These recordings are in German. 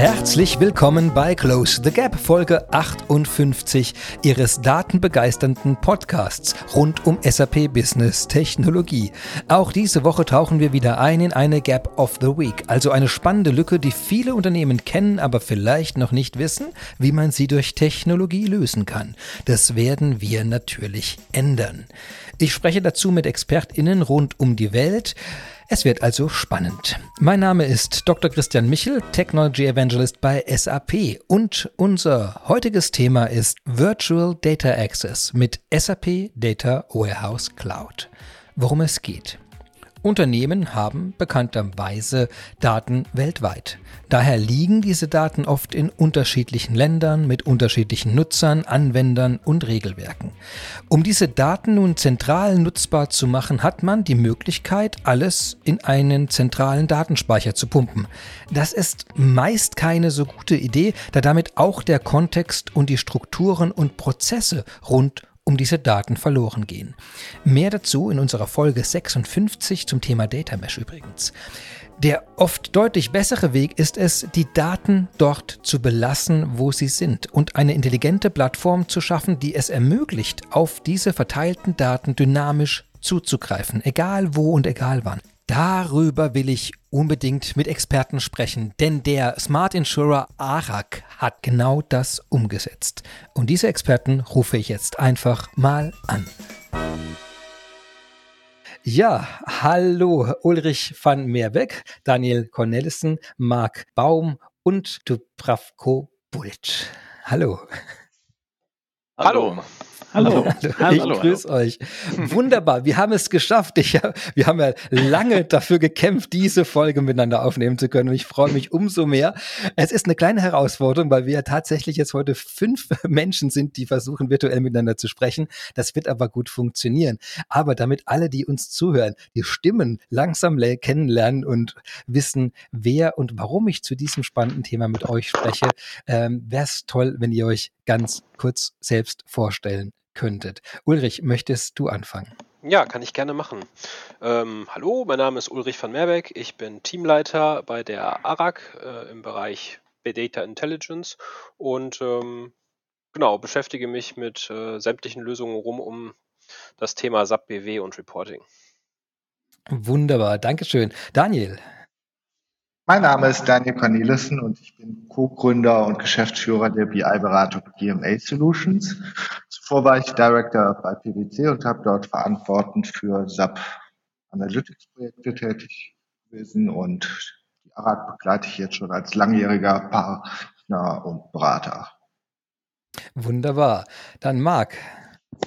Herzlich willkommen bei Close the Gap, Folge 58 Ihres datenbegeisternden Podcasts rund um SAP Business Technologie. Auch diese Woche tauchen wir wieder ein in eine Gap of the Week, also eine spannende Lücke, die viele Unternehmen kennen, aber vielleicht noch nicht wissen, wie man sie durch Technologie lösen kann. Das werden wir natürlich ändern. Ich spreche dazu mit ExpertInnen rund um die Welt. Es wird also spannend. Mein Name ist Dr. Christian Michel, Technology Evangelist bei SAP und unser heutiges Thema ist Virtual Data Access mit SAP Data Warehouse Cloud. Worum es geht. Unternehmen haben bekannterweise Daten weltweit. Daher liegen diese Daten oft in unterschiedlichen Ländern mit unterschiedlichen Nutzern, Anwendern und Regelwerken. Um diese Daten nun zentral nutzbar zu machen, hat man die Möglichkeit, alles in einen zentralen Datenspeicher zu pumpen. Das ist meist keine so gute Idee, da damit auch der Kontext und die Strukturen und Prozesse rund um diese Daten verloren gehen. Mehr dazu in unserer Folge 56 zum Thema Data Mesh übrigens. Der oft deutlich bessere Weg ist es, die Daten dort zu belassen, wo sie sind und eine intelligente Plattform zu schaffen, die es ermöglicht, auf diese verteilten Daten dynamisch zuzugreifen, egal wo und egal wann. Darüber will ich unbedingt mit Experten sprechen, denn der Smart Insurer ARAG hat genau das umgesetzt. Und diese Experten rufe ich jetzt einfach mal an. Ja, hallo Ulrich van Meerbeck, Daniel Cornelissen, Marc Baum und Dubravko Bulc. Hallo. Hallo. Hallo. Hallo. Ich hallo, grüße hallo. euch. Wunderbar. Wir haben es geschafft. Ich, wir haben ja lange dafür gekämpft, diese Folge miteinander aufnehmen zu können. Und ich freue mich umso mehr. Es ist eine kleine Herausforderung, weil wir ja tatsächlich jetzt heute fünf Menschen sind, die versuchen, virtuell miteinander zu sprechen. Das wird aber gut funktionieren. Aber damit alle, die uns zuhören, die Stimmen langsam kennenlernen und wissen, wer und warum ich zu diesem spannenden Thema mit euch spreche, ähm, wäre es toll, wenn ihr euch ganz kurz selbst vorstellen könntet. Ulrich, möchtest du anfangen? Ja, kann ich gerne machen. Ähm, hallo, mein Name ist Ulrich van Merbeck. Ich bin Teamleiter bei der ARAG äh, im Bereich Big Data Intelligence und ähm, genau, beschäftige mich mit äh, sämtlichen Lösungen rum um das Thema SAP BW und Reporting. Wunderbar, Dankeschön. Daniel. Mein Name ist Daniel Cornelissen und ich bin Co-Gründer und Geschäftsführer der BI-Beratung GMA Solutions. Zuvor war ich Director bei PwC und habe dort verantwortend für SAP Analytics Projekte tätig gewesen und die ARAG begleite ich jetzt schon als langjähriger Partner und Berater. Wunderbar. Dann Marc.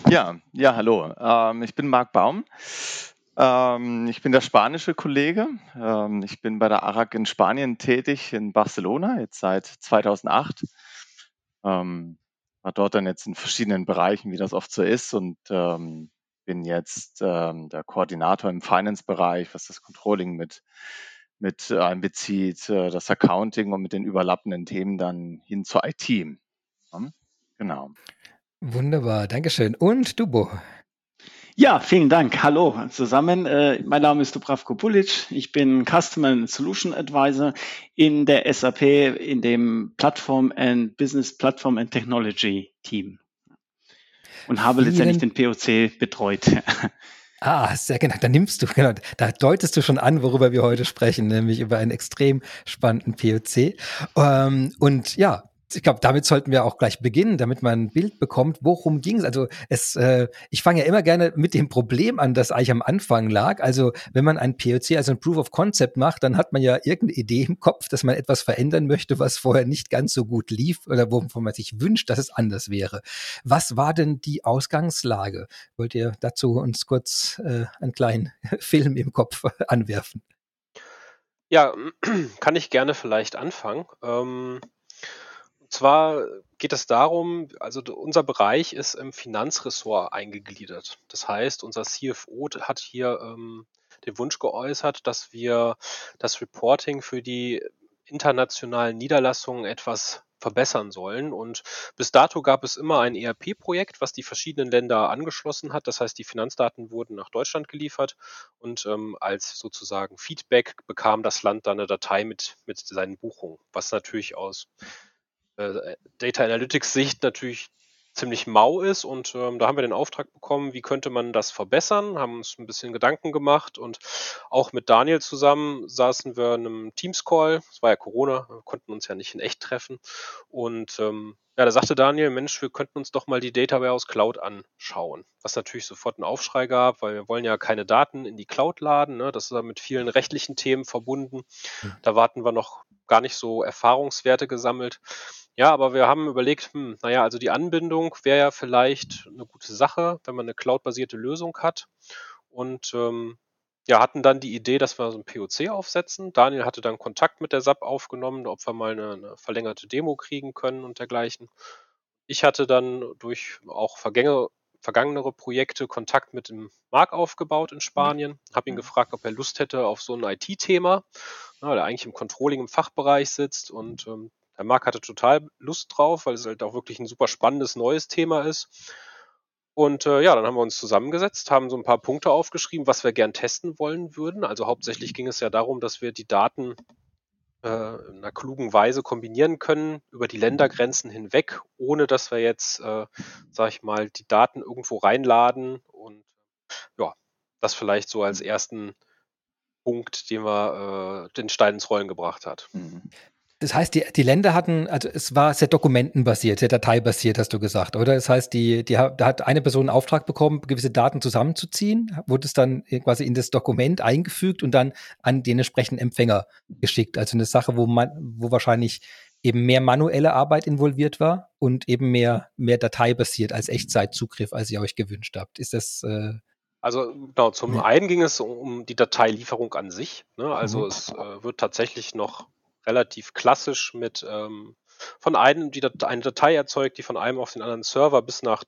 Ja, ja, hallo. Ähm, ich bin Marc Baum. Ähm, ich bin der spanische Kollege. Ähm, ich bin bei der ARAG in Spanien tätig, in Barcelona, jetzt seit 2008. Ähm, war dort dann jetzt in verschiedenen Bereichen, wie das oft so ist, und ähm, bin jetzt ähm, der Koordinator im Finance-Bereich, was das Controlling mit, mit einbezieht, äh, das Accounting und mit den überlappenden Themen dann hin zur IT. Ja, genau. Wunderbar, Dankeschön. Und Dubo? Ja, vielen Dank. Hallo zusammen. Äh, mein Name ist Dubravko Pulic. Ich bin Customer and Solution Advisor in der SAP in dem Plattform and Business Platform and Technology Team und habe Vielen letztendlich den POC betreut. Ah, sehr genau. Da nimmst du, genau, da deutest du schon an, worüber wir heute sprechen, nämlich über einen extrem spannenden POC. Ähm, und ja, ich glaube, damit sollten wir auch gleich beginnen, damit man ein Bild bekommt, worum ging es. Also es, äh, ich fange ja immer gerne mit dem Problem an, das eigentlich am Anfang lag. Also wenn man ein POC, also ein Proof of Concept macht, dann hat man ja irgendeine Idee im Kopf, dass man etwas verändern möchte, was vorher nicht ganz so gut lief oder wovon man sich wünscht, dass es anders wäre. Was war denn die Ausgangslage? Wollt ihr dazu uns kurz äh, einen kleinen Film im Kopf anwerfen? Ja, kann ich gerne vielleicht anfangen. Ähm zwar geht es darum, also unser Bereich ist im Finanzressort eingegliedert. Das heißt, unser CFO hat hier ähm, den Wunsch geäußert, dass wir das Reporting für die internationalen Niederlassungen etwas verbessern sollen. Und bis dato gab es immer ein ERP-Projekt, was die verschiedenen Länder angeschlossen hat. Das heißt, die Finanzdaten wurden nach Deutschland geliefert und ähm, als sozusagen Feedback bekam das Land dann eine Datei mit, mit seinen Buchungen, was natürlich aus äh, Data Analytics Sicht natürlich ziemlich mau ist und ähm, da haben wir den Auftrag bekommen, wie könnte man das verbessern, haben uns ein bisschen Gedanken gemacht und auch mit Daniel zusammen saßen wir in einem Teams-Call, es war ja Corona, wir konnten uns ja nicht in echt treffen und ähm, ja, da sagte Daniel, Mensch, wir könnten uns doch mal die Data Warehouse Cloud anschauen, was natürlich sofort einen Aufschrei gab, weil wir wollen ja keine Daten in die Cloud laden, ne? das ist ja mit vielen rechtlichen Themen verbunden, hm. da warten wir noch gar nicht so Erfahrungswerte gesammelt ja, aber wir haben überlegt, hm, naja, also die Anbindung wäre ja vielleicht eine gute Sache, wenn man eine cloud-basierte Lösung hat. Und ähm, ja, hatten dann die Idee, dass wir so ein POC aufsetzen. Daniel hatte dann Kontakt mit der SAP aufgenommen, ob wir mal eine, eine verlängerte Demo kriegen können und dergleichen. Ich hatte dann durch auch Vergänge, vergangenere Projekte Kontakt mit dem Marc aufgebaut in Spanien, habe ihn gefragt, ob er Lust hätte auf so ein IT-Thema, der eigentlich im Controlling im Fachbereich sitzt und ähm, der Marc hatte total Lust drauf, weil es halt auch wirklich ein super spannendes neues Thema ist. Und äh, ja, dann haben wir uns zusammengesetzt, haben so ein paar Punkte aufgeschrieben, was wir gern testen wollen würden. Also hauptsächlich ging es ja darum, dass wir die Daten äh, in einer klugen Weise kombinieren können über die Ländergrenzen hinweg, ohne dass wir jetzt, äh, sag ich mal, die Daten irgendwo reinladen. Und ja, das vielleicht so als ersten Punkt, den wir äh, den Stein ins Rollen gebracht hat. Das heißt, die, die Länder hatten, also es war sehr dokumentenbasiert, sehr dateibasiert, hast du gesagt, oder? Das heißt, die, die, da hat eine Person einen Auftrag bekommen, gewisse Daten zusammenzuziehen, wurde es dann quasi in das Dokument eingefügt und dann an den entsprechenden Empfänger geschickt. Also eine Sache, wo man, wo wahrscheinlich eben mehr manuelle Arbeit involviert war und eben mehr, mehr dateibasiert als Echtzeitzugriff, als ihr euch gewünscht habt. Ist das äh also genau, zum ja. einen ging es um die Dateilieferung an sich. Ne? Also mhm. es äh, wird tatsächlich noch relativ klassisch mit ähm, von einem, die Dat eine Datei erzeugt, die von einem auf den anderen Server bis nach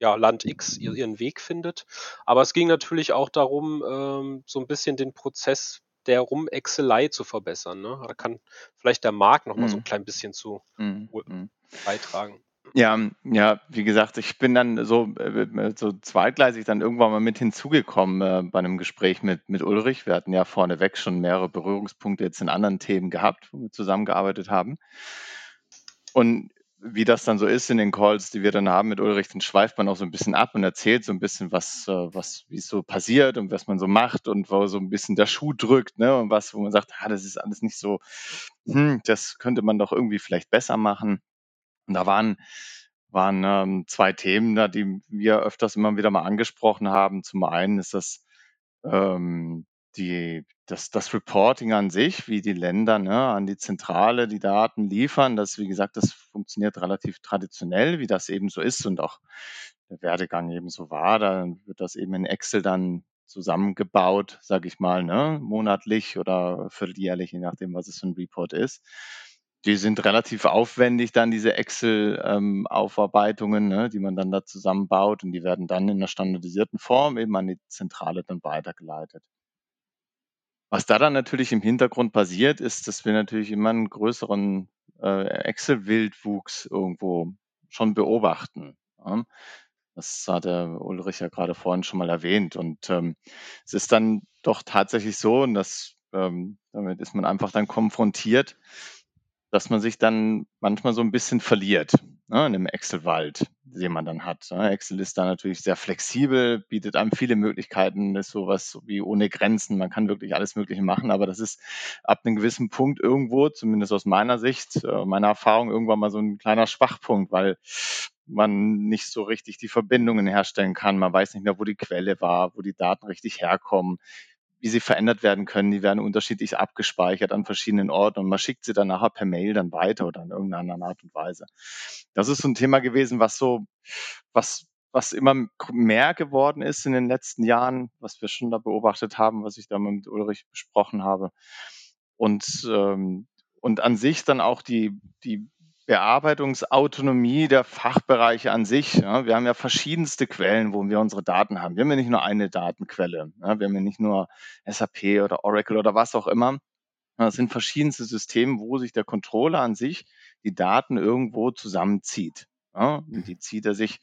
ja, Land X ihren Weg findet. Aber es ging natürlich auch darum, ähm, so ein bisschen den Prozess der Rumexelei zu verbessern. Ne? Da kann vielleicht der Markt noch mal so ein mhm. klein bisschen zu mhm. mhm. beitragen. Ja, ja, wie gesagt, ich bin dann so, äh, so zweitgleisig dann irgendwann mal mit hinzugekommen äh, bei einem Gespräch mit, mit Ulrich. Wir hatten ja vorneweg schon mehrere Berührungspunkte jetzt in anderen Themen gehabt, wo wir zusammengearbeitet haben. Und wie das dann so ist in den Calls, die wir dann haben mit Ulrich, dann schweift man auch so ein bisschen ab und erzählt so ein bisschen, was, äh, was, wie es so passiert und was man so macht und wo so ein bisschen der Schuh drückt, ne? Und was, wo man sagt, ah, das ist alles nicht so, hm, das könnte man doch irgendwie vielleicht besser machen. Und da waren, waren ähm, zwei Themen, da, die wir öfters immer wieder mal angesprochen haben. Zum einen ist das ähm, die, das, das Reporting an sich, wie die Länder ne, an die Zentrale die Daten liefern. Das, wie gesagt, das funktioniert relativ traditionell, wie das eben so ist und auch der Werdegang eben so war. Da wird das eben in Excel dann zusammengebaut, sage ich mal, ne, monatlich oder vierteljährlich, je nachdem, was es für ein Report ist. Die sind relativ aufwendig, dann diese Excel-Aufarbeitungen, ähm, ne, die man dann da zusammenbaut und die werden dann in einer standardisierten Form eben an die Zentrale dann weitergeleitet. Was da dann natürlich im Hintergrund passiert, ist, dass wir natürlich immer einen größeren äh, Excel-Wildwuchs irgendwo schon beobachten. Ja. Das hat der Ulrich ja gerade vorhin schon mal erwähnt. Und ähm, es ist dann doch tatsächlich so, und das, ähm, damit ist man einfach dann konfrontiert, dass man sich dann manchmal so ein bisschen verliert ne, in dem Excel-Wald, den man dann hat. Ne. Excel ist da natürlich sehr flexibel, bietet einem viele Möglichkeiten, ist sowas wie ohne Grenzen. Man kann wirklich alles Mögliche machen, aber das ist ab einem gewissen Punkt irgendwo, zumindest aus meiner Sicht, äh, meiner Erfahrung, irgendwann mal so ein kleiner Schwachpunkt, weil man nicht so richtig die Verbindungen herstellen kann. Man weiß nicht mehr, wo die Quelle war, wo die Daten richtig herkommen wie sie verändert werden können. Die werden unterschiedlich abgespeichert an verschiedenen Orten und man schickt sie dann nachher per Mail dann weiter oder in irgendeiner Art und Weise. Das ist so ein Thema gewesen, was so, was, was immer mehr geworden ist in den letzten Jahren, was wir schon da beobachtet haben, was ich da mit Ulrich besprochen habe. Und, ähm, und an sich dann auch die, die Bearbeitungsautonomie der Fachbereiche an sich. Ja, wir haben ja verschiedenste Quellen, wo wir unsere Daten haben. Wir haben ja nicht nur eine Datenquelle. Ja, wir haben ja nicht nur SAP oder Oracle oder was auch immer. Das sind verschiedenste Systeme, wo sich der Controller an sich die Daten irgendwo zusammenzieht. Ja, die zieht er sich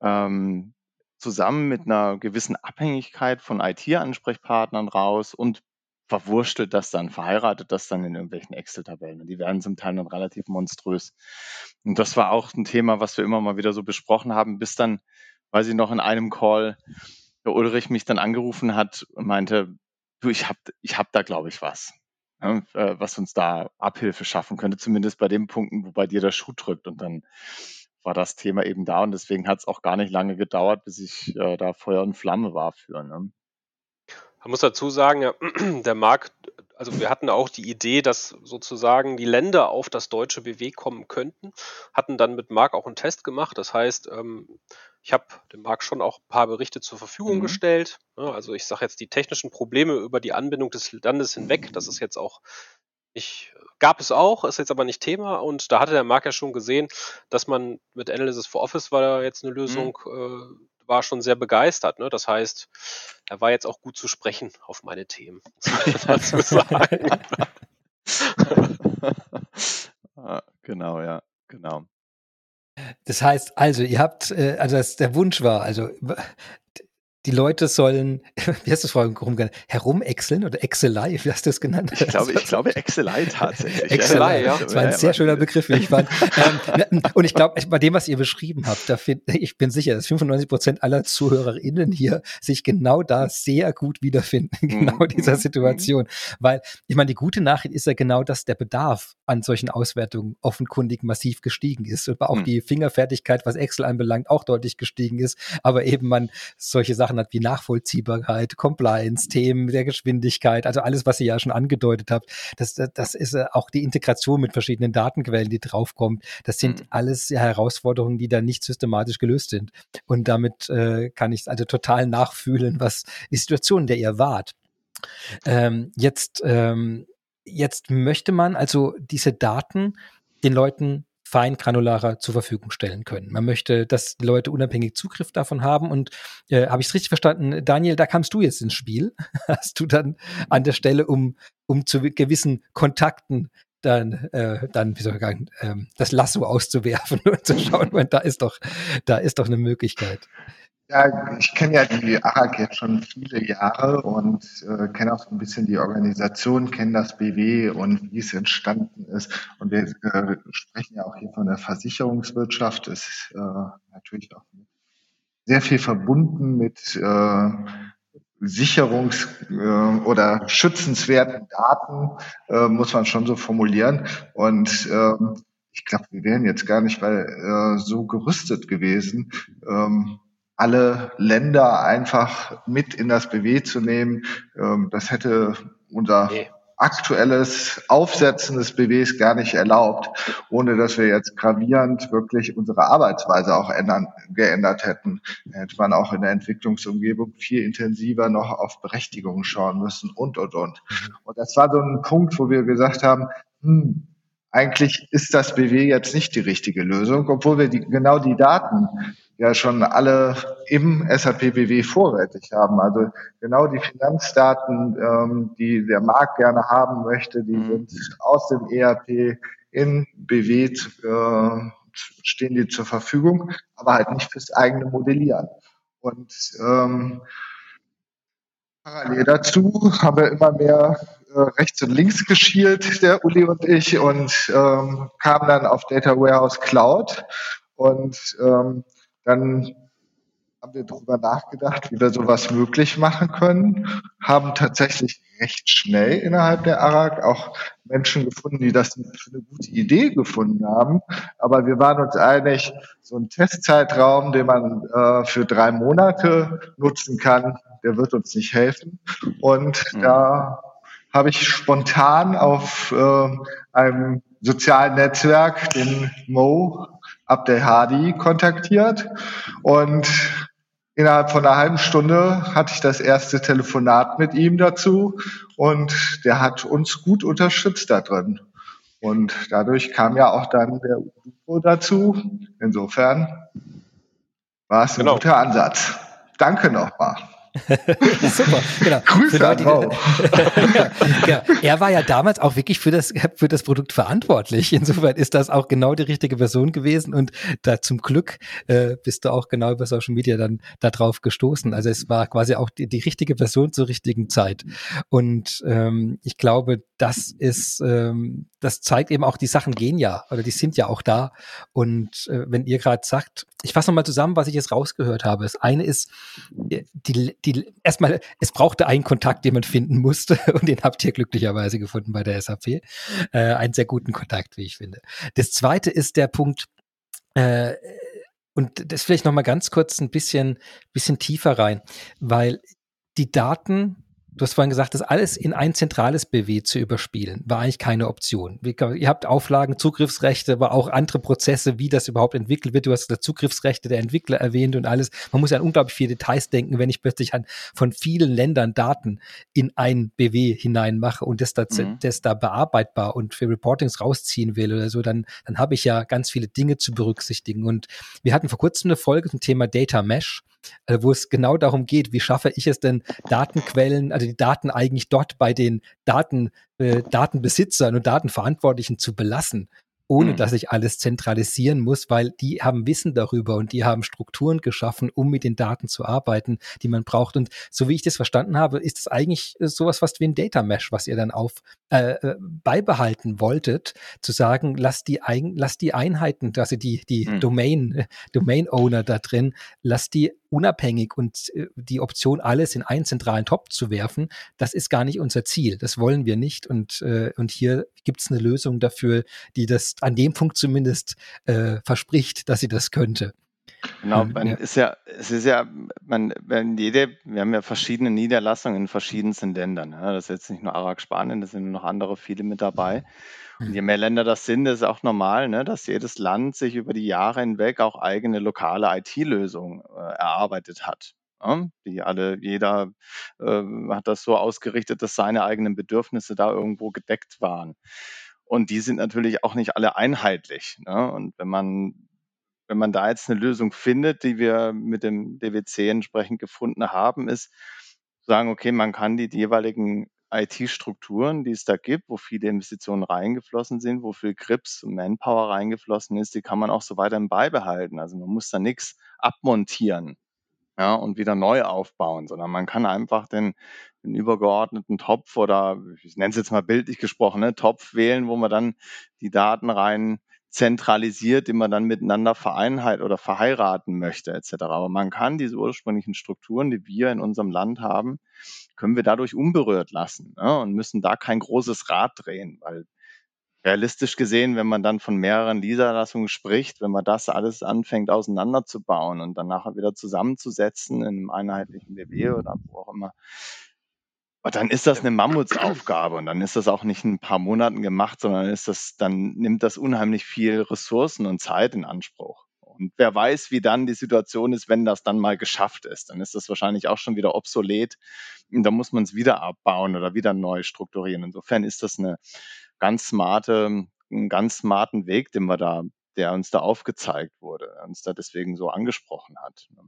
ähm, zusammen mit einer gewissen Abhängigkeit von IT-Ansprechpartnern raus und verwurstelt das dann, verheiratet das dann in irgendwelchen Excel-Tabellen. Und die werden zum Teil dann relativ monströs. Und das war auch ein Thema, was wir immer mal wieder so besprochen haben, bis dann, weiß ich noch, in einem Call der Ulrich mich dann angerufen hat und meinte, du, ich hab, ich hab da, glaube ich, was, ja, äh, was uns da Abhilfe schaffen könnte, zumindest bei den Punkten, wo bei dir der Schuh drückt. Und dann war das Thema eben da und deswegen hat es auch gar nicht lange gedauert, bis ich äh, da Feuer und Flamme war für. Ne? Man muss dazu sagen, ja, der Markt, also wir hatten auch die Idee, dass sozusagen die Länder auf das deutsche BW kommen könnten, hatten dann mit Marc auch einen Test gemacht. Das heißt, ähm, ich habe dem Marc schon auch ein paar Berichte zur Verfügung mhm. gestellt. Also ich sage jetzt die technischen Probleme über die Anbindung des Landes hinweg. Das ist jetzt auch nicht, gab es auch, ist jetzt aber nicht Thema. Und da hatte der Marc ja schon gesehen, dass man mit Analysis for Office war da jetzt eine Lösung, mhm. äh, war schon sehr begeistert. Ne? Das heißt, er war jetzt auch gut zu sprechen auf meine Themen. dazu sagen. genau, ja, genau. Das heißt, also ihr habt, äh, also das, der Wunsch war, also die Leute sollen, wie hast du es vorhin rumgenannt, herumexeln oder Excelei, wie hast du es genannt? Ich glaube, ich glaube Excelei tatsächlich. Excelei, ja. Das war ein sehr schöner Begriff, wie ich fand. ähm, und ich glaube, bei dem, was ihr beschrieben habt, da find, ich bin sicher, dass 95 Prozent aller ZuhörerInnen hier sich genau da sehr gut wiederfinden, genau mhm. dieser mhm. Situation. Weil, ich meine, die gute Nachricht ist ja genau, dass der Bedarf an solchen Auswertungen offenkundig massiv gestiegen ist. Und auch mhm. die Fingerfertigkeit, was Excel anbelangt, auch deutlich gestiegen ist. Aber eben man solche Sachen Sachen hat wie Nachvollziehbarkeit, Compliance, Themen der Geschwindigkeit, also alles, was ihr ja schon angedeutet habt. Das, das ist äh, auch die Integration mit verschiedenen Datenquellen, die draufkommt. Das sind mhm. alles Herausforderungen, die da nicht systematisch gelöst sind. Und damit äh, kann ich also total nachfühlen, was die Situation, in der ihr wart. Ähm, jetzt, ähm, jetzt möchte man also diese Daten den Leuten feingranularer zur Verfügung stellen können. Man möchte, dass die Leute unabhängig Zugriff davon haben. Und äh, habe ich es richtig verstanden, Daniel, da kamst du jetzt ins Spiel. Hast du dann an der Stelle, um, um zu gewissen Kontakten dann, äh, dann wie soll ich sagen, ähm, das Lasso auszuwerfen und zu schauen, da ist doch, da ist doch eine Möglichkeit. Ja, ich kenne ja die ARAG jetzt schon viele Jahre und äh, kenne auch so ein bisschen die Organisation, kenne das BW und wie es entstanden ist. Und wir äh, sprechen ja auch hier von der Versicherungswirtschaft. Das ist äh, natürlich auch sehr viel verbunden mit äh, Sicherungs- äh, oder schützenswerten Daten, äh, muss man schon so formulieren. Und äh, ich glaube, wir wären jetzt gar nicht bei, äh, so gerüstet gewesen. Ähm, alle Länder einfach mit in das BW zu nehmen. Ähm, das hätte unser aktuelles Aufsetzen des BWs gar nicht erlaubt, ohne dass wir jetzt gravierend wirklich unsere Arbeitsweise auch ändern, geändert hätten. Hätte man auch in der Entwicklungsumgebung viel intensiver noch auf Berechtigungen schauen müssen und, und, und. Mhm. Und das war so ein Punkt, wo wir gesagt haben, hm, eigentlich ist das BW jetzt nicht die richtige Lösung, obwohl wir die, genau die Daten ja schon alle im SAP BW vorrätig haben. Also genau die Finanzdaten, ähm, die der Markt gerne haben möchte, die mhm. sind aus dem ERP in BW äh, stehen die zur Verfügung, aber halt nicht fürs eigene Modellieren. Und ähm, parallel dazu haben wir immer mehr äh, rechts und links geschielt, der Uli und ich, und ähm, kamen dann auf Data Warehouse Cloud. Und ähm, dann haben wir darüber nachgedacht, wie wir sowas möglich machen können, haben tatsächlich recht schnell innerhalb der ARAG auch Menschen gefunden, die das für eine gute Idee gefunden haben. Aber wir waren uns einig, so ein Testzeitraum, den man äh, für drei Monate nutzen kann, der wird uns nicht helfen. Und mhm. da habe ich spontan auf äh, einem sozialen Netzwerk den Mo Abdel Hadi kontaktiert und innerhalb von einer halben Stunde hatte ich das erste Telefonat mit ihm dazu und der hat uns gut unterstützt da drin. Und dadurch kam ja auch dann der UFO dazu. Insofern war es ein genau. guter Ansatz. Danke nochmal. Super, genau. Grüße Leute, an ja, ja, Er war ja damals auch wirklich für das, für das Produkt verantwortlich. Insofern ist das auch genau die richtige Person gewesen und da zum Glück äh, bist du auch genau über Social Media dann darauf gestoßen. Also es war quasi auch die, die richtige Person zur richtigen Zeit. Und ähm, ich glaube, das ist, ähm, das zeigt eben auch, die Sachen gehen ja oder die sind ja auch da. Und äh, wenn ihr gerade sagt, ich fasse nochmal zusammen, was ich jetzt rausgehört habe. Das eine ist, äh, die, die, erstmal, es brauchte einen Kontakt, den man finden musste und den habt ihr glücklicherweise gefunden bei der SAP. Äh, einen sehr guten Kontakt, wie ich finde. Das zweite ist der Punkt, äh, und das vielleicht nochmal ganz kurz ein bisschen, bisschen tiefer rein, weil die Daten Du hast vorhin gesagt, das alles in ein zentrales BW zu überspielen, war eigentlich keine Option. Ihr habt Auflagen, Zugriffsrechte, aber auch andere Prozesse, wie das überhaupt entwickelt wird. Du hast Zugriffsrechte der Entwickler erwähnt und alles. Man muss ja an unglaublich viele Details denken, wenn ich plötzlich an, von vielen Ländern Daten in ein BW hineinmache und das da, mhm. das da bearbeitbar und für Reportings rausziehen will oder so, dann, dann habe ich ja ganz viele Dinge zu berücksichtigen. Und wir hatten vor kurzem eine Folge zum Thema Data Mesh äh, wo es genau darum geht, wie schaffe ich es denn, Datenquellen, also die Daten eigentlich dort bei den Daten, äh, Datenbesitzern und Datenverantwortlichen zu belassen ohne mhm. dass ich alles zentralisieren muss, weil die haben Wissen darüber und die haben Strukturen geschaffen, um mit den Daten zu arbeiten, die man braucht. Und so wie ich das verstanden habe, ist es eigentlich sowas fast wie ein Data Mesh, was ihr dann auf äh, äh beibehalten wolltet, zu sagen, lasst die, ein, lasst die Einheiten, also die, die mhm. Domain, Domain Owner da drin, lasst die unabhängig und äh, die Option, alles in einen zentralen Top zu werfen, das ist gar nicht unser Ziel. Das wollen wir nicht. Und, äh, und hier gibt es eine Lösung dafür, die das an dem Punkt zumindest äh, verspricht, dass sie das könnte. Genau, man ja. ist ja, es ist ja, man, wenn jede, wir haben ja verschiedene Niederlassungen in verschiedensten Ländern. Ja, das ist jetzt nicht nur Arak Spanien, da sind noch andere viele mit dabei. Und je mehr Länder das sind, ist auch normal, ne, dass jedes Land sich über die Jahre hinweg auch eigene lokale IT-Lösungen äh, erarbeitet hat. Ja, die alle, jeder äh, hat das so ausgerichtet, dass seine eigenen Bedürfnisse da irgendwo gedeckt waren. Und die sind natürlich auch nicht alle einheitlich. Ne? Und wenn man, wenn man da jetzt eine Lösung findet, die wir mit dem DWC entsprechend gefunden haben, ist sagen, okay, man kann die jeweiligen IT-Strukturen, die es da gibt, wo viele Investitionen reingeflossen sind, wo viel Grips und Manpower reingeflossen ist, die kann man auch so weiterhin beibehalten. Also man muss da nichts abmontieren ja, und wieder neu aufbauen, sondern man kann einfach den, den übergeordneten Topf oder ich nenne es jetzt mal bildlich gesprochen, ne, Topf wählen, wo man dann die Daten rein zentralisiert, die man dann miteinander vereinheit oder verheiraten möchte, etc. Aber man kann diese ursprünglichen Strukturen, die wir in unserem Land haben, können wir dadurch unberührt lassen ne, und müssen da kein großes Rad drehen, weil realistisch gesehen, wenn man dann von mehreren Niederlassungen spricht, wenn man das alles anfängt auseinanderzubauen und dann nachher wieder zusammenzusetzen in einem einheitlichen BW oder wo auch immer, dann ist das eine Mammutsaufgabe und dann ist das auch nicht in ein paar Monaten gemacht, sondern ist das, dann nimmt das unheimlich viel Ressourcen und Zeit in Anspruch. Und wer weiß, wie dann die Situation ist, wenn das dann mal geschafft ist. Dann ist das wahrscheinlich auch schon wieder obsolet. Und dann muss man es wieder abbauen oder wieder neu strukturieren. Insofern ist das eine ganz smarte, einen ganz smarten Weg, den wir da, der uns da aufgezeigt wurde, uns da deswegen so angesprochen hat. Ne?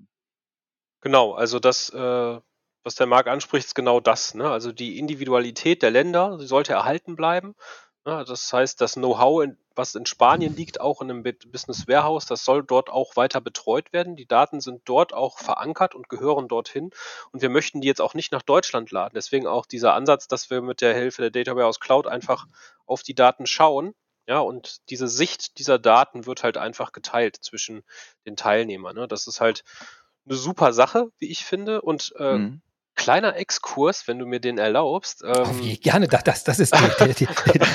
Genau, also das, äh, was der Marc anspricht, ist genau das. Ne? Also die Individualität der Länder, die sollte erhalten bleiben. Ne? Das heißt, das Know-how, was in Spanien liegt, auch in einem Business Warehouse, das soll dort auch weiter betreut werden. Die Daten sind dort auch verankert und gehören dorthin. Und wir möchten die jetzt auch nicht nach Deutschland laden. Deswegen auch dieser Ansatz, dass wir mit der Hilfe der Data Warehouse Cloud einfach auf die Daten schauen. Ja, und diese Sicht dieser Daten wird halt einfach geteilt zwischen den Teilnehmern. Ne? Das ist halt eine super Sache, wie ich finde. Und äh, mhm. Kleiner Exkurs, wenn du mir den erlaubst. Ähm, oh, gerne, das, das ist die, die, die,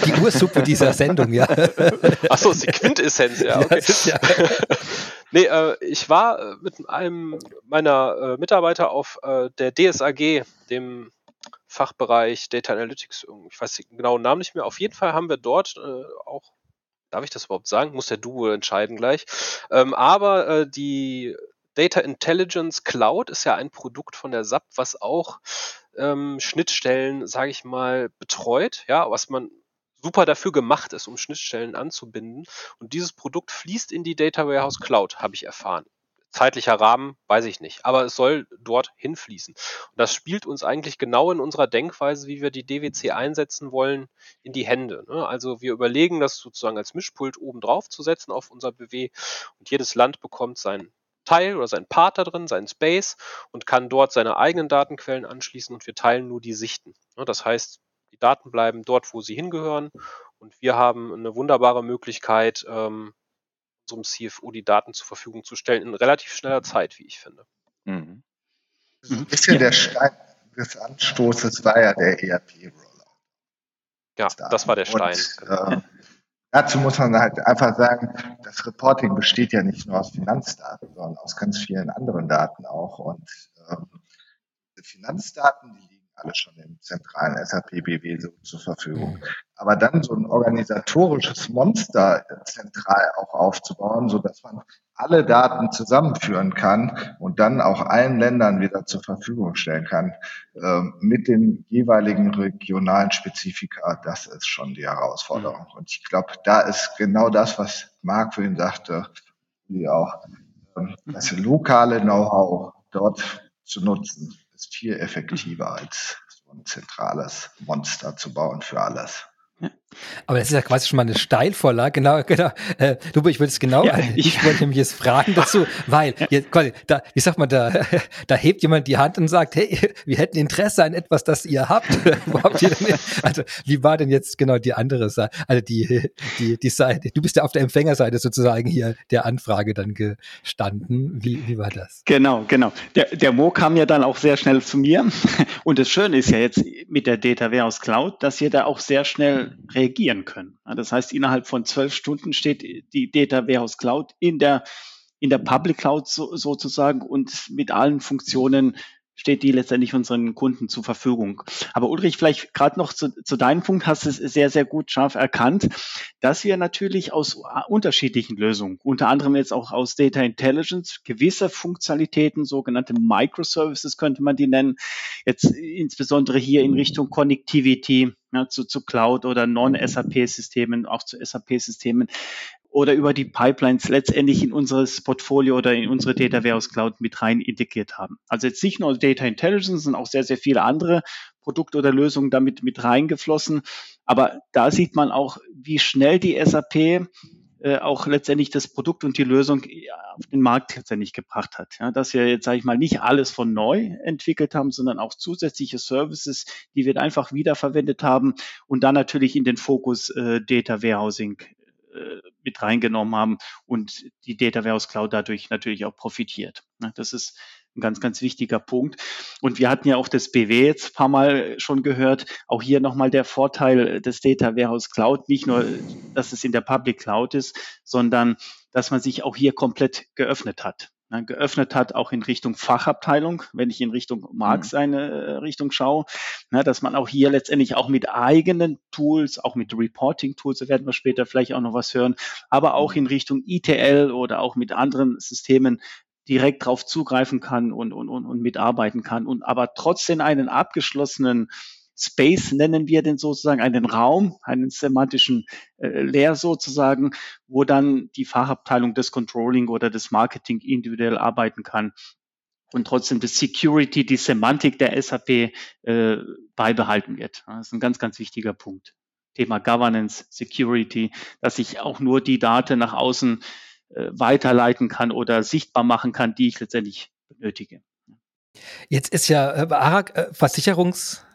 die Ursuppe dieser Sendung, ja. Achso, ist die Quintessenz, ja. Okay. Ja, ja. nee, äh, ich war äh, mit einem meiner äh, Mitarbeiter auf äh, der DSAG, dem Fachbereich Data Analytics, ich weiß den genauen Namen nicht mehr. Auf jeden Fall haben wir dort äh, auch, darf ich das überhaupt sagen? Muss der Duo entscheiden gleich. Ähm, aber äh, die Data Intelligence Cloud ist ja ein Produkt von der SAP, was auch ähm, Schnittstellen, sage ich mal, betreut, ja, was man super dafür gemacht ist, um Schnittstellen anzubinden. Und dieses Produkt fließt in die Data Warehouse Cloud, habe ich erfahren zeitlicher Rahmen, weiß ich nicht. Aber es soll dort hinfließen. Und das spielt uns eigentlich genau in unserer Denkweise, wie wir die DWC einsetzen wollen, in die Hände. Ne? Also wir überlegen, das sozusagen als Mischpult oben drauf zu setzen auf unser BW und jedes Land bekommt sein Teil oder seinen Part da drin, seinen Space und kann dort seine eigenen Datenquellen anschließen und wir teilen nur die Sichten. Das heißt, die Daten bleiben dort, wo sie hingehören und wir haben eine wunderbare Möglichkeit, ähm, unserem CFO die Daten zur Verfügung zu stellen in relativ schneller Zeit, wie ich finde. Mhm. So ein bisschen ja. der Stein des Anstoßes war ja der ERP-Rollout. Ja, das war der Stein. Und, äh, dazu muss man halt einfach sagen, das Reporting besteht ja nicht nur aus Finanzdaten, sondern aus ganz vielen anderen Daten auch. Und ähm, Finanzdaten, die alle schon im zentralen SAP BW so zur Verfügung. Aber dann so ein organisatorisches Monster zentral auch aufzubauen, so dass man alle Daten zusammenführen kann und dann auch allen Ländern wieder zur Verfügung stellen kann, äh, mit den jeweiligen regionalen Spezifika, das ist schon die Herausforderung. Und ich glaube, da ist genau das, was Marc vorhin sagte, wie auch ähm, das lokale Know-how dort zu nutzen ist viel effektiver als so ein zentrales Monster zu bauen für alles. Aber das ist ja quasi schon mal eine Steilvorlage, genau, genau. Äh, du, ich würde es genau, ja, ich, ich wollte nämlich jetzt fragen dazu, weil, jetzt, quasi, da, wie sagt man, da, da hebt jemand die Hand und sagt, hey, wir hätten Interesse an etwas, das ihr habt. Wo habt ihr denn, also, wie war denn jetzt genau die andere Seite, also die, die, die Seite, du bist ja auf der Empfängerseite sozusagen hier der Anfrage dann gestanden. Wie, wie war das? Genau, genau. Der, der Mo kam ja dann auch sehr schnell zu mir. Und das Schöne ist ja jetzt mit der Data Warehouse Cloud, dass ihr da auch sehr schnell reagieren können. Das heißt, innerhalb von zwölf Stunden steht die Data Warehouse Cloud in der, in der Public Cloud so, sozusagen und mit allen Funktionen steht die letztendlich unseren Kunden zur Verfügung. Aber Ulrich, vielleicht gerade noch zu, zu deinem Punkt, hast du es sehr, sehr gut scharf erkannt, dass wir natürlich aus unterschiedlichen Lösungen, unter anderem jetzt auch aus Data Intelligence, gewisse Funktionalitäten, sogenannte Microservices könnte man die nennen, jetzt insbesondere hier in Richtung Connectivity, ja, zu, zu Cloud oder Non-SAP-Systemen, auch zu SAP-Systemen oder über die Pipelines letztendlich in unseres Portfolio oder in unsere Data Warehouse Cloud mit rein integriert haben. Also jetzt nicht nur Data Intelligence, sondern auch sehr, sehr viele andere Produkte oder Lösungen damit mit reingeflossen. Aber da sieht man auch, wie schnell die SAP äh, auch letztendlich das Produkt und die Lösung auf den Markt letztendlich gebracht hat. Ja, dass wir jetzt, sage ich mal, nicht alles von neu entwickelt haben, sondern auch zusätzliche Services, die wir einfach wiederverwendet haben und dann natürlich in den Fokus äh, Data Warehousing mit reingenommen haben und die Data Warehouse Cloud dadurch natürlich auch profitiert. Das ist ein ganz, ganz wichtiger Punkt. Und wir hatten ja auch das BW jetzt ein paar Mal schon gehört. Auch hier nochmal der Vorteil des Data Warehouse Cloud. Nicht nur, dass es in der Public Cloud ist, sondern dass man sich auch hier komplett geöffnet hat ne, geöffnet hat, auch in Richtung Fachabteilung, wenn ich in Richtung Markt mhm. seine äh, Richtung schaue, ne, dass man auch hier letztendlich auch mit eigenen Tools, auch mit Reporting-Tools, da werden wir später vielleicht auch noch was hören, aber auch mhm. in Richtung ETL oder auch mit anderen Systemen direkt drauf zugreifen kann und, und, und, und mitarbeiten kann und aber trotzdem einen abgeschlossenen Space nennen wir den sozusagen, einen Raum, einen semantischen äh, Leer sozusagen, wo dann die Fachabteilung des Controlling oder des Marketing individuell arbeiten kann und trotzdem das Security, die Semantik der SAP äh, beibehalten wird. Das ist ein ganz, ganz wichtiger Punkt. Thema Governance, Security, dass ich auch nur die Daten nach außen äh, weiterleiten kann oder sichtbar machen kann, die ich letztendlich benötige. Jetzt ist ja äh, ARAG äh, Versicherungs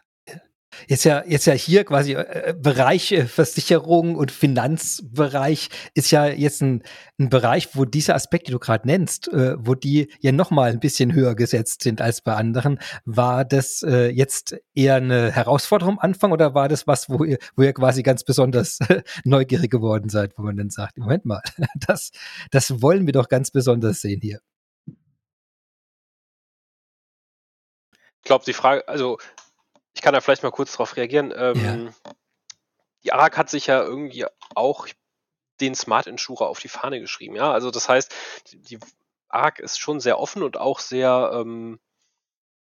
Jetzt ja, jetzt ja hier quasi äh, Bereich äh, Versicherung und Finanzbereich ist ja jetzt ein, ein Bereich, wo diese Aspekte, die du gerade nennst, äh, wo die ja nochmal ein bisschen höher gesetzt sind als bei anderen. War das äh, jetzt eher eine Herausforderung am Anfang oder war das was, wo ihr, wo ihr quasi ganz besonders neugierig geworden seid, wo man dann sagt, Moment mal, das, das wollen wir doch ganz besonders sehen hier. Ich glaube, die Frage, also ich kann da vielleicht mal kurz darauf reagieren. Ähm, ja. Die ARAG hat sich ja irgendwie auch den Smart Insurer auf die Fahne geschrieben. Ja, also das heißt, die, die ARAG ist schon sehr offen und auch sehr ähm,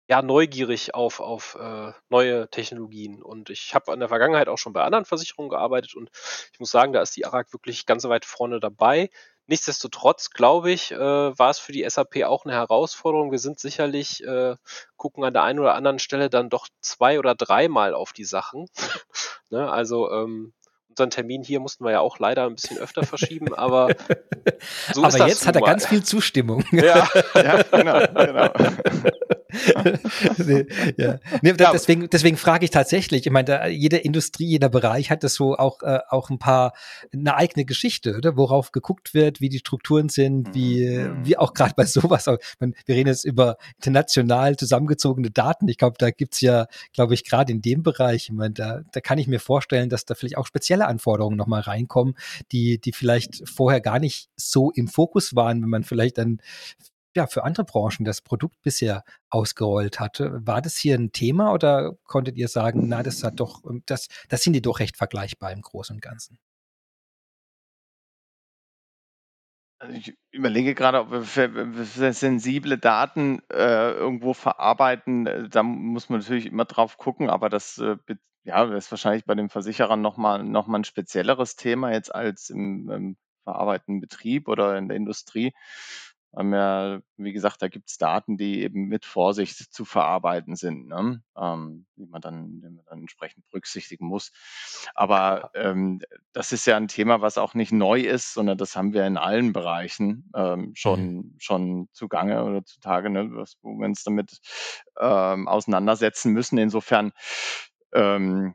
ja, neugierig auf, auf äh, neue Technologien. Und ich habe in der Vergangenheit auch schon bei anderen Versicherungen gearbeitet und ich muss sagen, da ist die ARAG wirklich ganz weit vorne dabei. Nichtsdestotrotz, glaube ich, äh, war es für die SAP auch eine Herausforderung. Wir sind sicherlich, äh, gucken an der einen oder anderen Stelle dann doch zwei oder dreimal auf die Sachen. ne? Also ähm, unseren Termin hier mussten wir ja auch leider ein bisschen öfter verschieben, aber so aber ist das jetzt hat er mal. ganz viel Zustimmung. Ja, ja genau, genau. nee, ja. nee, ja. Deswegen, deswegen frage ich tatsächlich. Ich meine, da, jede Industrie, jeder Bereich hat das so auch, äh, auch ein paar, eine eigene Geschichte, oder? worauf geguckt wird, wie die Strukturen sind, wie, mhm. wie auch gerade bei sowas. Auch, meine, wir reden jetzt über international zusammengezogene Daten. Ich glaube, da gibt's ja, glaube ich, gerade in dem Bereich, ich meine, da, da kann ich mir vorstellen, dass da vielleicht auch spezielle Anforderungen nochmal reinkommen, die, die vielleicht vorher gar nicht so im Fokus waren, wenn man vielleicht dann ja, für andere Branchen das Produkt bisher ausgerollt hatte. War das hier ein Thema oder konntet ihr sagen, na, das hat doch, ähm, das, das sind die doch recht vergleichbar im Großen und Ganzen? Also ich überlege gerade, ob wir für, sensible Daten äh, irgendwo verarbeiten. Äh, da muss man natürlich immer drauf gucken, aber das äh, ja, ist wahrscheinlich bei den Versicherern nochmal noch mal ein spezielleres Thema jetzt als im, im verarbeitenden Betrieb oder in der Industrie ja, wie gesagt, da gibt es Daten, die eben mit Vorsicht zu verarbeiten sind, ne? ähm, die, man dann, die man dann entsprechend berücksichtigen muss. Aber ähm, das ist ja ein Thema, was auch nicht neu ist, sondern das haben wir in allen Bereichen ähm, schon, mhm. schon zugange oder zutage, ne? was, wo wir uns damit ähm, auseinandersetzen müssen. Insofern ähm,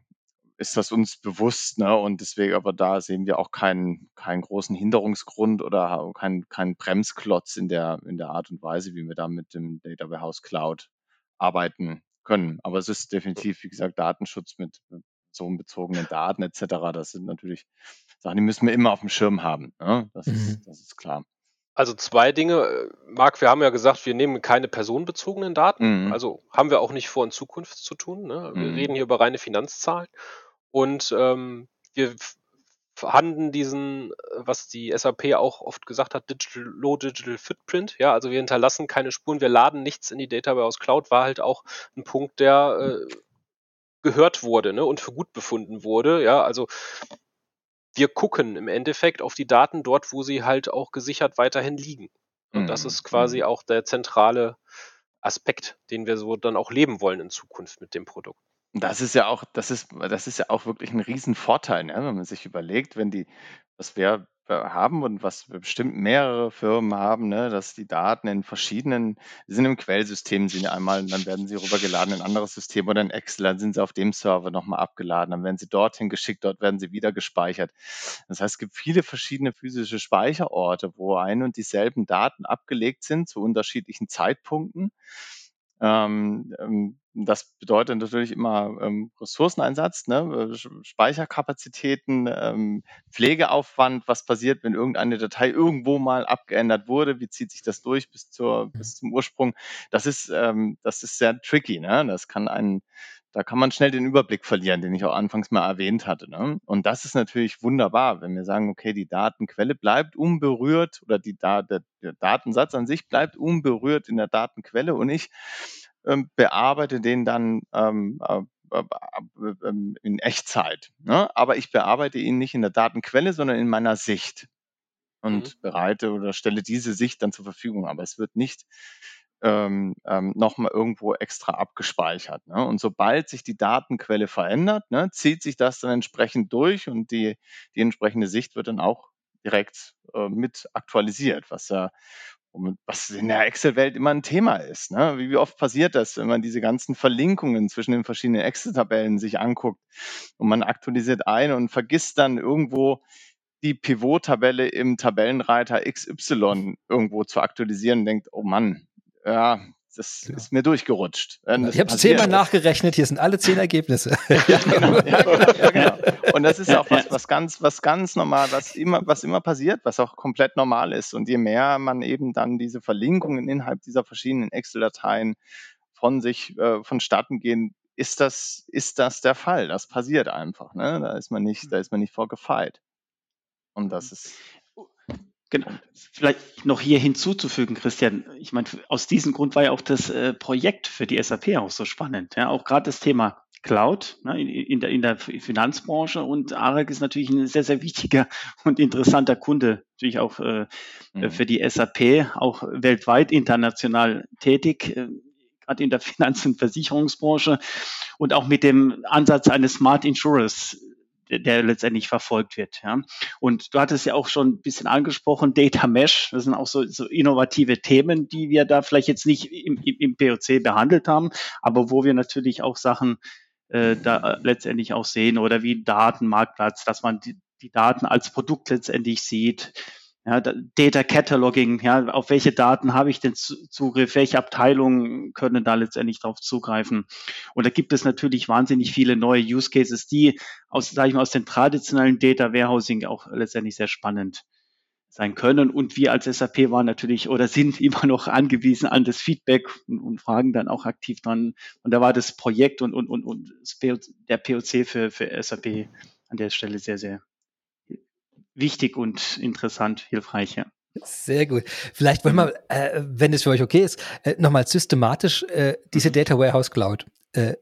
ist das uns bewusst, ne? Und deswegen, aber da sehen wir auch keinen, keinen großen Hinderungsgrund oder keinen, keinen Bremsklotz in der, in der Art und Weise, wie wir da mit dem Data Warehouse Cloud arbeiten können. Aber es ist definitiv, wie gesagt, Datenschutz mit personenbezogenen Daten etc. Das sind natürlich Sachen, die müssen wir immer auf dem Schirm haben. Ne? Das, mhm. ist, das ist klar. Also zwei Dinge. Marc, wir haben ja gesagt, wir nehmen keine personenbezogenen Daten. Mhm. Also haben wir auch nicht vor, in Zukunft zu tun. Ne? Wir mhm. reden hier über reine Finanzzahlen. Und ähm, wir verhandeln diesen, was die SAP auch oft gesagt hat, Digital, Low Digital Footprint. Ja, also wir hinterlassen keine Spuren, wir laden nichts in die Data Warehouse Cloud, war halt auch ein Punkt, der äh, gehört wurde ne, und für gut befunden wurde. Ja, also wir gucken im Endeffekt auf die Daten dort, wo sie halt auch gesichert weiterhin liegen. Und mhm. das ist quasi mhm. auch der zentrale Aspekt, den wir so dann auch leben wollen in Zukunft mit dem Produkt. Das ist ja auch das ist das ist ja auch wirklich ein Riesenvorteil, ne, wenn man sich überlegt, wenn die was wir haben und was bestimmt mehrere Firmen haben, ne, dass die Daten in verschiedenen die sind im Quellsystem sind einmal dann werden sie rübergeladen in ein anderes System oder in Excel, dann sind sie auf dem Server nochmal abgeladen, dann werden sie dorthin geschickt, dort werden sie wieder gespeichert. Das heißt, es gibt viele verschiedene physische Speicherorte, wo ein und dieselben Daten abgelegt sind zu unterschiedlichen Zeitpunkten. Ähm, ähm, das bedeutet natürlich immer ähm, Ressourceneinsatz, ne? Speicherkapazitäten, ähm, Pflegeaufwand, was passiert, wenn irgendeine Datei irgendwo mal abgeändert wurde, wie zieht sich das durch bis, zur, mhm. bis zum Ursprung. Das ist, ähm, das ist sehr tricky. Ne? Das kann einen, da kann man schnell den Überblick verlieren, den ich auch anfangs mal erwähnt hatte. Ne? Und das ist natürlich wunderbar, wenn wir sagen, okay, die Datenquelle bleibt unberührt oder die da der, der Datensatz an sich bleibt unberührt in der Datenquelle und ich ähm, bearbeite den dann ähm, äh, in Echtzeit. Ne? Aber ich bearbeite ihn nicht in der Datenquelle, sondern in meiner Sicht und mhm. bereite oder stelle diese Sicht dann zur Verfügung. Aber es wird nicht ähm, ähm, nochmal irgendwo extra abgespeichert. Ne? Und sobald sich die Datenquelle verändert, ne, zieht sich das dann entsprechend durch und die, die entsprechende Sicht wird dann auch direkt äh, mit aktualisiert, was ja was in der Excel-Welt immer ein Thema ist. Ne? Wie, wie, oft passiert das, wenn man diese ganzen Verlinkungen zwischen den verschiedenen Excel-Tabellen sich anguckt und man aktualisiert ein und vergisst dann irgendwo die Pivot-Tabelle im Tabellenreiter XY irgendwo zu aktualisieren und denkt, oh Mann, ja, das genau. ist mir durchgerutscht. Genau. ich habe zehnmal nachgerechnet, hier sind alle zehn Ergebnisse. ja, genau, ja, genau, ja, genau. Und das ist auch was, was ganz, was ganz normal, was immer, was immer passiert, was auch komplett normal ist. Und je mehr man eben dann diese Verlinkungen innerhalb dieser verschiedenen Excel-Dateien von sich äh, vonstatten gehen, ist das, ist das der Fall. Das passiert einfach. Ne? Da ist man nicht, da ist man nicht vorgefeit. Und das ist Genau. Vielleicht noch hier hinzuzufügen, Christian. Ich meine, aus diesem Grund war ja auch das äh, Projekt für die SAP auch so spannend. Ja, auch gerade das Thema Cloud ne, in, in, der, in der Finanzbranche und ARAG ist natürlich ein sehr, sehr wichtiger und interessanter Kunde, natürlich auch äh, mhm. für die SAP, auch weltweit international tätig. Äh, gerade in der Finanz- und Versicherungsbranche und auch mit dem Ansatz eines Smart Insurers der letztendlich verfolgt wird. Ja. Und du hattest ja auch schon ein bisschen angesprochen, Data Mesh, das sind auch so, so innovative Themen, die wir da vielleicht jetzt nicht im, im, POC behandelt haben, aber wo wir natürlich auch Sachen äh, da letztendlich auch sehen oder wie Datenmarktplatz, dass man die, die Daten als Produkt letztendlich sieht, ja, Data Cataloging, ja, auf welche Daten habe ich denn Zugriff, welche Abteilungen können da letztendlich darauf zugreifen? Und da gibt es natürlich wahnsinnig viele neue Use Cases, die aus, sage ich mal, aus dem traditionellen Data Warehousing auch letztendlich sehr spannend sein können. Und wir als SAP waren natürlich oder sind immer noch angewiesen an das Feedback und, und fragen dann auch aktiv dran. Und da war das Projekt und, und, und, und der POC für, für SAP an der Stelle sehr, sehr wichtig und interessant, hilfreich. Ja. Sehr gut. Vielleicht wollen wir, äh, wenn es für euch okay ist, äh, nochmal systematisch äh, diese mhm. Data Warehouse Cloud äh,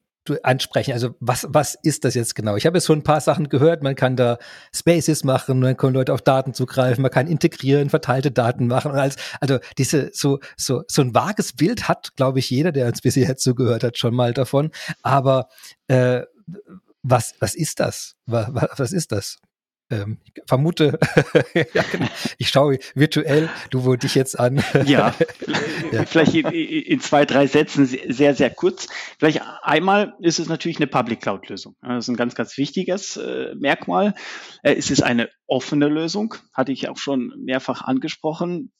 ansprechen. Also was, was ist das jetzt genau? Ich habe jetzt schon ein paar Sachen gehört. Man kann da Spaces machen, man kann Leute auf Daten zugreifen, man kann integrieren, verteilte Daten machen. als, also diese so so so ein vages Bild hat, glaube ich, jeder, der uns bisher zugehört hat, schon mal davon. Aber äh, was was ist das? Was, was ist das? Ähm, vermute, ja, genau. ich schaue virtuell, du wo dich jetzt an. ja, ja, vielleicht in, in, zwei, drei Sätzen sehr, sehr kurz. Vielleicht einmal ist es natürlich eine Public Cloud Lösung. Das ist ein ganz, ganz wichtiges äh, Merkmal. Äh, es ist eine offene Lösung, hatte ich auch schon mehrfach angesprochen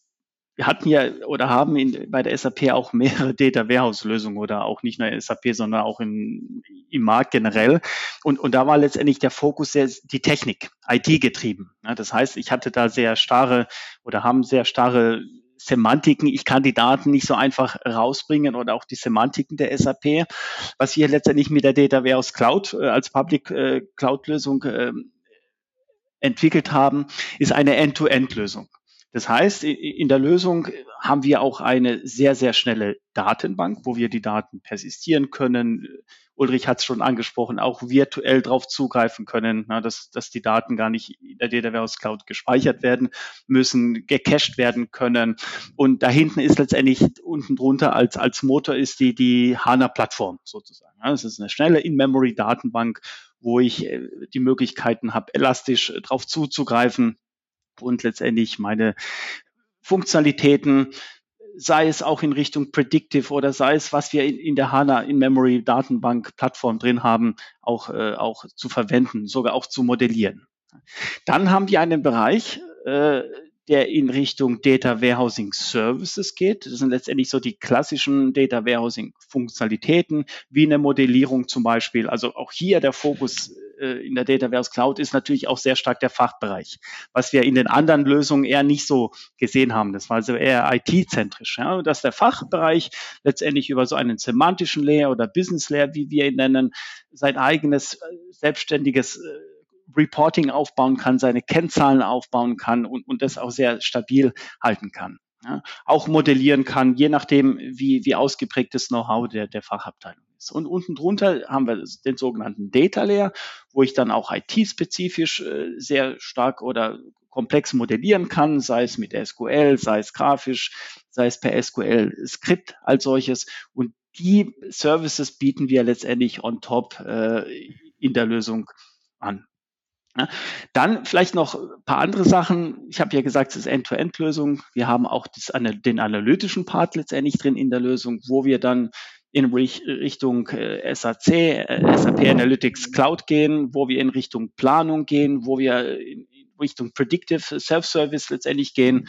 wir hatten ja oder haben in, bei der SAP auch mehrere Data Warehouse Lösungen oder auch nicht nur SAP, sondern auch in, im Markt generell. Und, und da war letztendlich der Fokus sehr die Technik, IT getrieben. Ja, das heißt, ich hatte da sehr starre oder haben sehr starre Semantiken. Ich kann die Daten nicht so einfach rausbringen oder auch die Semantiken der SAP. Was wir letztendlich mit der Data Warehouse Cloud äh, als Public äh, Cloud Lösung äh, entwickelt haben, ist eine End-to-End-Lösung. Das heißt, in der Lösung haben wir auch eine sehr, sehr schnelle Datenbank, wo wir die Daten persistieren können. Ulrich hat es schon angesprochen, auch virtuell darauf zugreifen können, na, dass, dass die Daten gar nicht in der Data Warehouse Cloud gespeichert werden müssen, gecached werden können. Und da hinten ist letztendlich unten drunter als, als Motor ist die, die HANA-Plattform sozusagen. Das ist eine schnelle In-Memory-Datenbank, wo ich äh, die Möglichkeiten habe, elastisch äh, darauf zuzugreifen und letztendlich meine Funktionalitäten, sei es auch in Richtung Predictive oder sei es, was wir in, der HANA In-Memory Datenbank Plattform drin haben, auch, äh, auch zu verwenden, sogar auch zu modellieren. Dann haben wir einen Bereich, äh, der in Richtung Data Warehousing Services geht. Das sind letztendlich so die klassischen Data Warehousing Funktionalitäten, wie eine Modellierung zum Beispiel. Also auch hier der Fokus äh, in der Data Warehouse Cloud ist natürlich auch sehr stark der Fachbereich, was wir in den anderen Lösungen eher nicht so gesehen haben. Das war also eher IT-zentrisch, ja, dass der Fachbereich letztendlich über so einen semantischen Layer oder Business Layer, wie wir ihn nennen, sein eigenes äh, selbstständiges äh, Reporting aufbauen kann, seine Kennzahlen aufbauen kann und, und das auch sehr stabil halten kann. Ja, auch modellieren kann, je nachdem, wie, wie ausgeprägt das Know-how der, der Fachabteilung ist. Und unten drunter haben wir den sogenannten Data Layer, wo ich dann auch IT-spezifisch äh, sehr stark oder komplex modellieren kann, sei es mit SQL, sei es grafisch, sei es per SQL-Skript als solches. Und die Services bieten wir letztendlich on top äh, in der Lösung an. Dann vielleicht noch ein paar andere Sachen. Ich habe ja gesagt, es ist End-to-End-Lösung. Wir haben auch das, den analytischen Part letztendlich drin in der Lösung, wo wir dann in Richtung äh, SAC, äh, SAP Analytics Cloud gehen, wo wir in Richtung Planung gehen, wo wir in Richtung Predictive Self-Service letztendlich gehen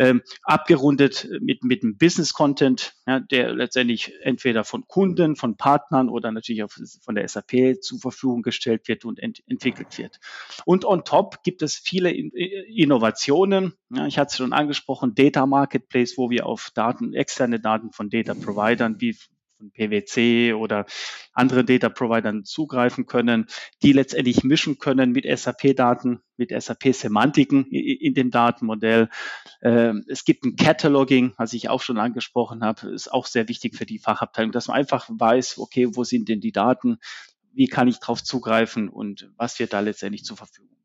ähm, abgerundet mit, mit einem Business-Content, ja, der letztendlich entweder von Kunden, von Partnern oder natürlich auch von der SAP zur Verfügung gestellt wird und ent entwickelt wird. Und on top gibt es viele Innovationen. Ja, ich hatte es schon angesprochen, Data Marketplace, wo wir auf Daten, externe Daten von Data Providern wie von PwC oder andere Data Providern zugreifen können, die letztendlich mischen können mit SAP-Daten, mit SAP-Semantiken in dem Datenmodell. Ähm, es gibt ein Cataloging, was ich auch schon angesprochen habe, ist auch sehr wichtig für die Fachabteilung, dass man einfach weiß, okay, wo sind denn die Daten, wie kann ich darauf zugreifen und was wird da letztendlich zur Verfügung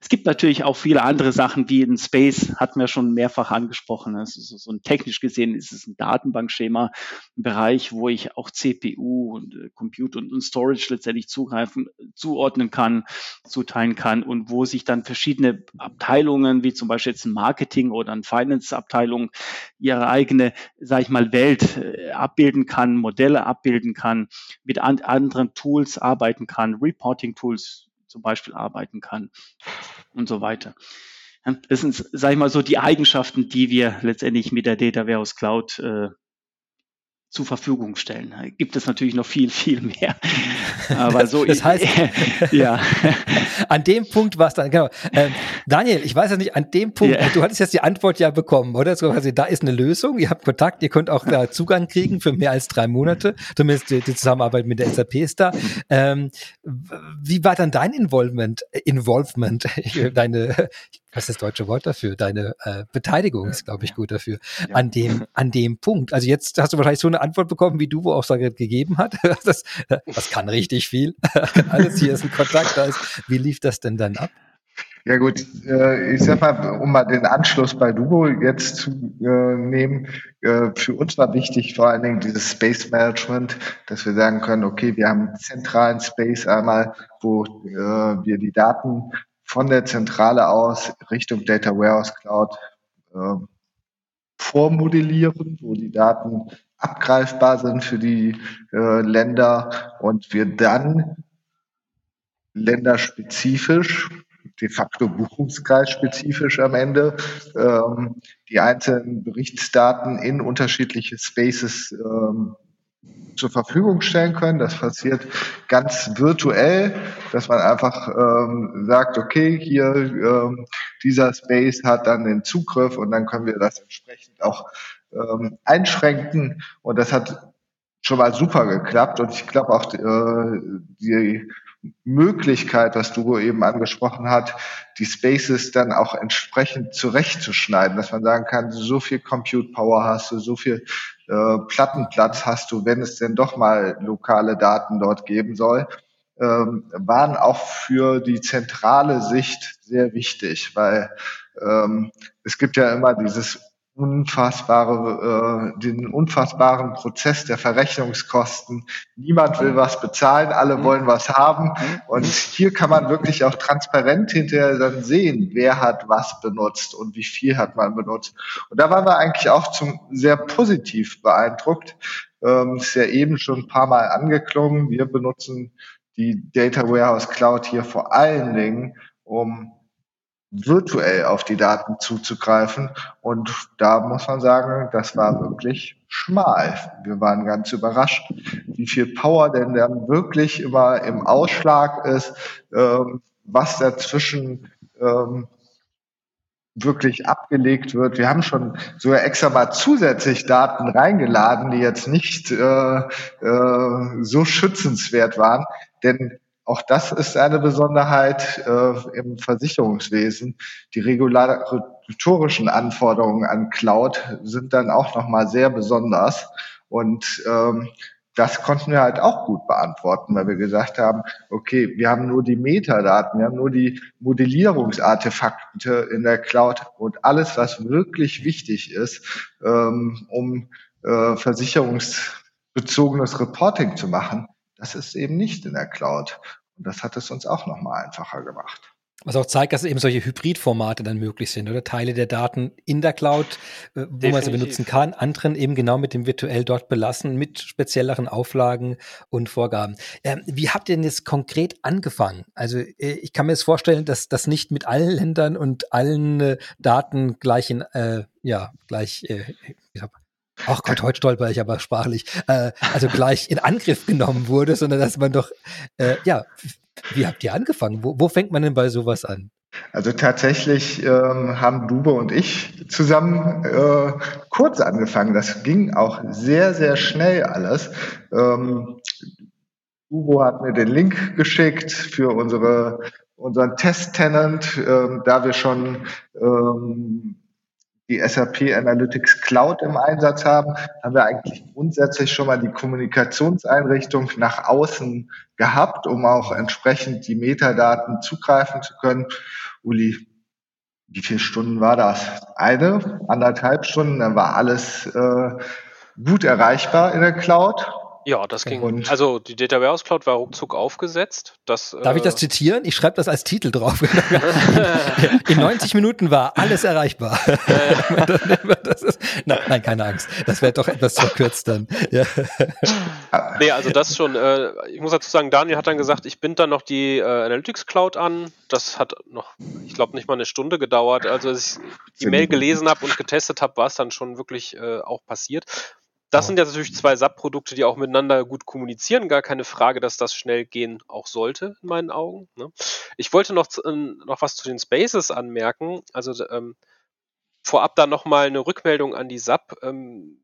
es gibt natürlich auch viele andere Sachen wie in Space, hatten wir schon mehrfach angesprochen. Also so, so ein technisch gesehen ist es ein Datenbankschema, ein Bereich, wo ich auch CPU und äh, Compute und, und, Storage letztendlich zugreifen, zuordnen kann, zuteilen kann und wo sich dann verschiedene Abteilungen, wie zum Beispiel jetzt ein Marketing oder ein Finance-Abteilung, ihre eigene, sage ich mal, Welt äh, abbilden kann, Modelle abbilden kann, mit an, anderen Tools arbeiten kann, Reporting-Tools zum Beispiel arbeiten kann und so weiter. Das sind, sage ich mal, so die Eigenschaften, die wir letztendlich mit der Data Warehouse Cloud äh, zur Verfügung stellen. Da gibt es natürlich noch viel, viel mehr. Aber so das heißt, ja. an dem Punkt war es dann, genau. Ähm, Daniel, ich weiß ja nicht, an dem Punkt, yeah. du hattest jetzt die Antwort ja bekommen, oder? So, also, da ist eine Lösung, ihr habt Kontakt, ihr könnt auch da Zugang kriegen für mehr als drei Monate. Zumindest die, die Zusammenarbeit mit der SAP ist da. Ähm, wie war dann dein Involvement, Involvement, deine, was ist das deutsche Wort dafür? Deine äh, Beteiligung ist, glaube ich, gut dafür. Ja. An dem, an dem Punkt. Also jetzt hast du wahrscheinlich so eine Antwort bekommen, wie du, wo auch gegeben hat. Das, das kann richtig viel. Alles hier ist ein Kontakt. Da ist, wie lief das denn dann ab? Ja gut, äh, ich sag mal, um mal den Anschluss bei Dubo jetzt zu äh, nehmen, äh, für uns war wichtig vor allen Dingen dieses Space Management, dass wir sagen können, okay, wir haben einen zentralen Space einmal, wo wir die Daten von der Zentrale aus Richtung Data Warehouse Cloud äh, vormodellieren, wo die Daten abgreifbar sind für die äh, Länder und wir dann länderspezifisch, de facto buchungskreisspezifisch am Ende, ähm, die einzelnen Berichtsdaten in unterschiedliche Spaces ähm, zur Verfügung stellen können. Das passiert ganz virtuell, dass man einfach ähm, sagt, okay, hier ähm, dieser Space hat dann den Zugriff und dann können wir das entsprechend auch ähm, einschränken. Und das hat schon mal super geklappt. Und ich glaube auch äh, die Möglichkeit, was du eben angesprochen hast, die Spaces dann auch entsprechend zurechtzuschneiden, dass man sagen kann, so viel Compute Power hast du, so viel äh, Plattenplatz hast du, wenn es denn doch mal lokale Daten dort geben soll, ähm, waren auch für die zentrale Sicht sehr wichtig, weil ähm, es gibt ja immer dieses unfassbare, äh, den unfassbaren Prozess der Verrechnungskosten. Niemand will was bezahlen, alle mhm. wollen was haben. Mhm. Und hier kann man wirklich auch transparent hinterher dann sehen, wer hat was benutzt und wie viel hat man benutzt. Und da waren wir eigentlich auch zum sehr positiv beeindruckt. Ähm, ist ja eben schon ein paar Mal angeklungen. Wir benutzen die Data Warehouse Cloud hier vor allen Dingen, um virtuell auf die Daten zuzugreifen. Und da muss man sagen, das war wirklich schmal. Wir waren ganz überrascht, wie viel Power denn dann wirklich immer im Ausschlag ist, ähm, was dazwischen ähm, wirklich abgelegt wird. Wir haben schon sogar extra mal zusätzlich Daten reingeladen, die jetzt nicht äh, äh, so schützenswert waren. Denn auch das ist eine Besonderheit äh, im Versicherungswesen. Die regulatorischen Anforderungen an Cloud sind dann auch nochmal sehr besonders. Und ähm, das konnten wir halt auch gut beantworten, weil wir gesagt haben, okay, wir haben nur die Metadaten, wir haben nur die Modellierungsartefakte in der Cloud und alles, was wirklich wichtig ist, ähm, um äh, versicherungsbezogenes Reporting zu machen, das ist eben nicht in der Cloud. Und das hat es uns auch nochmal einfacher gemacht. Was auch zeigt, dass eben solche Hybridformate dann möglich sind oder Teile der Daten in der Cloud, äh, wo Definitiv. man sie benutzen kann, anderen eben genau mit dem virtuell dort belassen, mit spezielleren Auflagen und Vorgaben. Ähm, wie habt ihr denn jetzt konkret angefangen? Also äh, ich kann mir jetzt vorstellen, dass das nicht mit allen Ländern und allen äh, Daten gleich in, äh, ja, gleich, äh, Ach Gott, heute stolper ich aber sprachlich. Äh, also gleich in Angriff genommen wurde, sondern dass man doch, äh, ja, wie habt ihr angefangen? Wo, wo fängt man denn bei sowas an? Also tatsächlich ähm, haben Dube und ich zusammen äh, kurz angefangen. Das ging auch sehr, sehr schnell alles. Ähm, Ubo hat mir den Link geschickt für unsere, unseren Test-Tenant, ähm, da wir schon ähm, die SAP Analytics Cloud im Einsatz haben, haben wir eigentlich grundsätzlich schon mal die Kommunikationseinrichtung nach außen gehabt, um auch entsprechend die Metadaten zugreifen zu können. Uli, wie viele Stunden war das? Eine, anderthalb Stunden, dann war alles äh, gut erreichbar in der Cloud. Ja, das ging. Und also die Data Warehouse Cloud war ruckzuck aufgesetzt. Das, Darf äh, ich das zitieren? Ich schreibe das als Titel drauf. In 90 Minuten war alles erreichbar. ist, nein, nein, keine Angst. Das wäre doch etwas verkürzt dann. Ja. Nee, also das schon. Äh, ich muss dazu sagen, Daniel hat dann gesagt, ich binde dann noch die äh, Analytics Cloud an. Das hat noch, ich glaube, nicht mal eine Stunde gedauert. Also als ich die Mail gelesen habe und getestet habe, war es dann schon wirklich äh, auch passiert. Das sind ja natürlich zwei SAP-Produkte, die auch miteinander gut kommunizieren. Gar keine Frage, dass das schnell gehen auch sollte, in meinen Augen. Ne? Ich wollte noch, noch was zu den Spaces anmerken. Also ähm, vorab da nochmal eine Rückmeldung an die SAP. Ähm,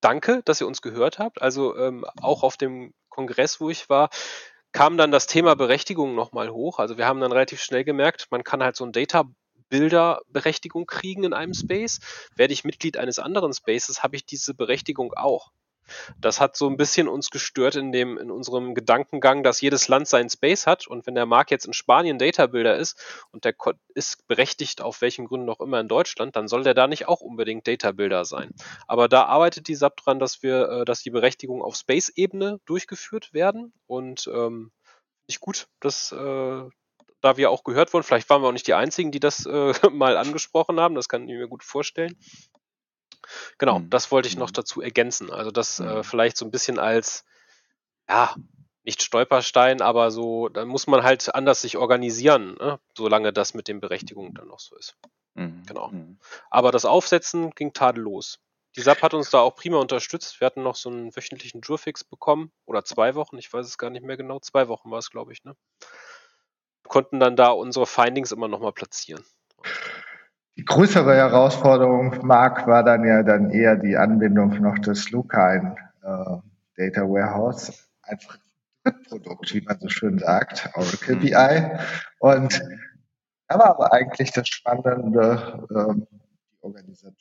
danke, dass ihr uns gehört habt. Also ähm, auch auf dem Kongress, wo ich war, kam dann das Thema Berechtigung nochmal hoch. Also wir haben dann relativ schnell gemerkt, man kann halt so ein Data Bilderberechtigung kriegen in einem Space. Werde ich Mitglied eines anderen Spaces, habe ich diese Berechtigung auch. Das hat so ein bisschen uns gestört in dem, in unserem Gedankengang, dass jedes Land seinen Space hat und wenn der Markt jetzt in Spanien Data Builder ist und der ist berechtigt auf welchen Gründen auch immer in Deutschland, dann soll der da nicht auch unbedingt Data Builder sein. Aber da arbeitet die SAP dran, dass wir, äh, dass die Berechtigungen auf Space-Ebene durchgeführt werden und ähm, ich gut, dass, äh, da wir auch gehört wurden. Vielleicht waren wir auch nicht die Einzigen, die das äh, mal angesprochen haben. Das kann ich mir gut vorstellen. Genau, mhm. das wollte ich noch mhm. dazu ergänzen. Also das äh, mhm. vielleicht so ein bisschen als, ja, nicht Stolperstein, aber so, dann muss man halt anders sich organisieren, ne? solange das mit den Berechtigungen dann noch so ist. Mhm. Genau. Mhm. Aber das Aufsetzen ging tadellos. Die SAP hat uns da auch prima unterstützt. Wir hatten noch so einen wöchentlichen Jurfix bekommen oder zwei Wochen, ich weiß es gar nicht mehr genau. Zwei Wochen war es, glaube ich, ne? Konnten dann da unsere Findings immer nochmal platzieren. Die größere Herausforderung, Marc, war dann ja dann eher die Anbindung noch des lokalen äh, Data Warehouse, ein Drittprodukt, wie man so schön sagt, Oracle mhm. BI. Und da war aber eigentlich das Spannende, ähm, die Organisation.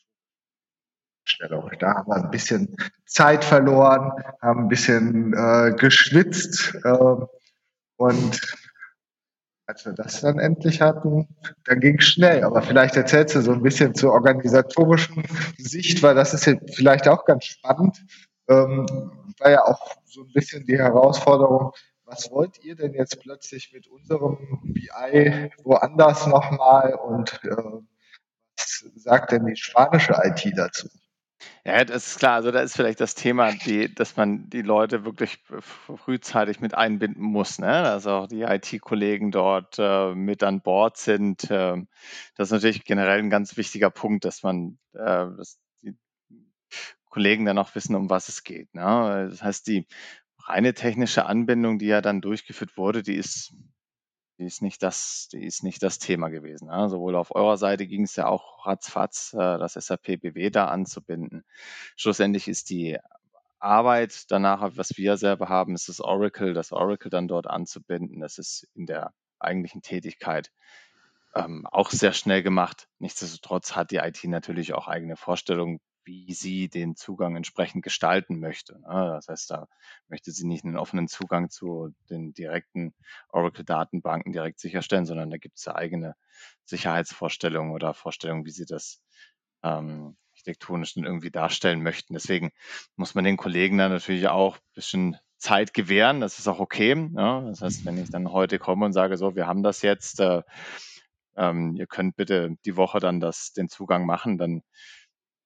Da haben wir ein bisschen Zeit verloren, haben ein bisschen äh, geschwitzt äh, und als wir das dann endlich hatten, dann ging es schnell. Aber vielleicht erzählst du so ein bisschen zur organisatorischen Sicht, weil das ist ja vielleicht auch ganz spannend. Ähm, war ja auch so ein bisschen die Herausforderung, was wollt ihr denn jetzt plötzlich mit unserem BI woanders nochmal und äh, was sagt denn die spanische IT dazu? Ja, das ist klar. Also da ist vielleicht das Thema, die, dass man die Leute wirklich frühzeitig mit einbinden muss, ne? Dass auch die IT-Kollegen dort äh, mit an Bord sind. Äh, das ist natürlich generell ein ganz wichtiger Punkt, dass man, äh, dass die Kollegen dann auch wissen, um was es geht. Ne? Das heißt, die reine technische Anbindung, die ja dann durchgeführt wurde, die ist die ist nicht das, die ist nicht das Thema gewesen. Ne? Sowohl auf eurer Seite ging es ja auch ratzfatz, äh, das SAP BW da anzubinden. Schlussendlich ist die Arbeit danach, was wir selber haben, ist das Oracle, das Oracle dann dort anzubinden. Das ist in der eigentlichen Tätigkeit ähm, auch sehr schnell gemacht. Nichtsdestotrotz hat die IT natürlich auch eigene Vorstellungen, wie sie den Zugang entsprechend gestalten möchte. Ne? Das heißt, da möchte sie nicht einen offenen Zugang zu den direkten Oracle-Datenbanken direkt sicherstellen, sondern da gibt es ja eigene Sicherheitsvorstellungen oder Vorstellungen, wie sie das ähm, architektonisch dann irgendwie darstellen möchten. Deswegen muss man den Kollegen dann natürlich auch ein bisschen Zeit gewähren. Das ist auch okay. Ja? Ne? Das heißt, wenn ich dann heute komme und sage, so, wir haben das jetzt, äh, ähm, ihr könnt bitte die Woche dann das, den Zugang machen, dann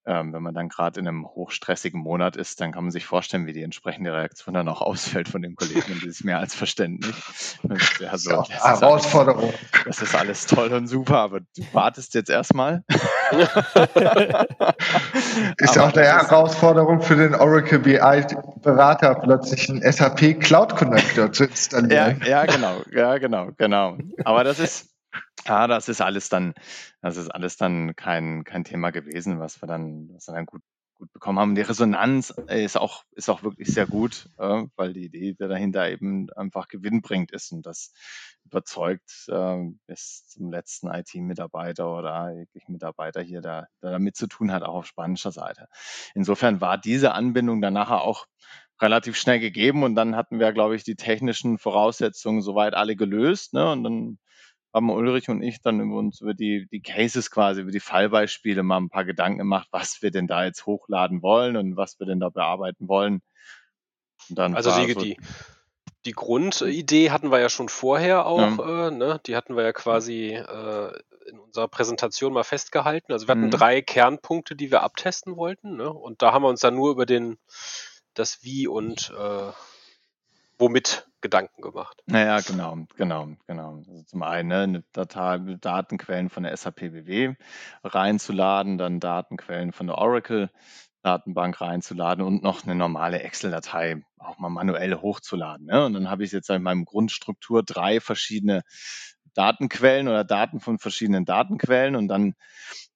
ähm, wenn man dann gerade in einem hochstressigen Monat ist, dann kann man sich vorstellen, wie die entsprechende Reaktion dann auch ausfällt von den Kollegen. Und das ist mehr als verständlich. Ja, so, das Herausforderung. Alles, das ist alles toll und super, aber du wartest jetzt erstmal. ist aber auch eine Herausforderung für den Oracle BI-Berater, plötzlich einen SAP Cloud Connector zu installieren. Ja, ja, genau, ja, genau, genau. Aber das ist, Ja, das ist alles dann, das ist alles dann kein, kein Thema gewesen, was wir dann, was wir dann gut, gut bekommen haben. Die Resonanz ist auch, ist auch wirklich sehr gut, äh, weil die Idee dahinter eben einfach gewinnbringend ist und das überzeugt äh, bis zum letzten IT-Mitarbeiter oder jeglichen Mitarbeiter hier, der, der damit zu tun hat, auch auf spanischer Seite. Insofern war diese Anbindung dann nachher auch relativ schnell gegeben und dann hatten wir, glaube ich, die technischen Voraussetzungen soweit alle gelöst. Ne? Und dann haben Ulrich und ich dann über uns über die, die Cases quasi, über die Fallbeispiele mal ein paar Gedanken gemacht, was wir denn da jetzt hochladen wollen und was wir denn da bearbeiten wollen. also die, so die, die Grundidee hatten wir ja schon vorher auch, ja. äh, ne? die hatten wir ja quasi äh, in unserer Präsentation mal festgehalten. Also wir hatten mhm. drei Kernpunkte, die wir abtesten wollten. Ne? Und da haben wir uns dann nur über den das Wie und äh, womit Gedanken gemacht. Naja, genau, genau, genau. Also zum einen ne, eine Datei, Datenquellen von der SAP BW reinzuladen, dann Datenquellen von der Oracle Datenbank reinzuladen und noch eine normale Excel-Datei auch mal manuell hochzuladen. Ne? Und dann habe ich jetzt in meinem Grundstruktur drei verschiedene Datenquellen oder Daten von verschiedenen Datenquellen und dann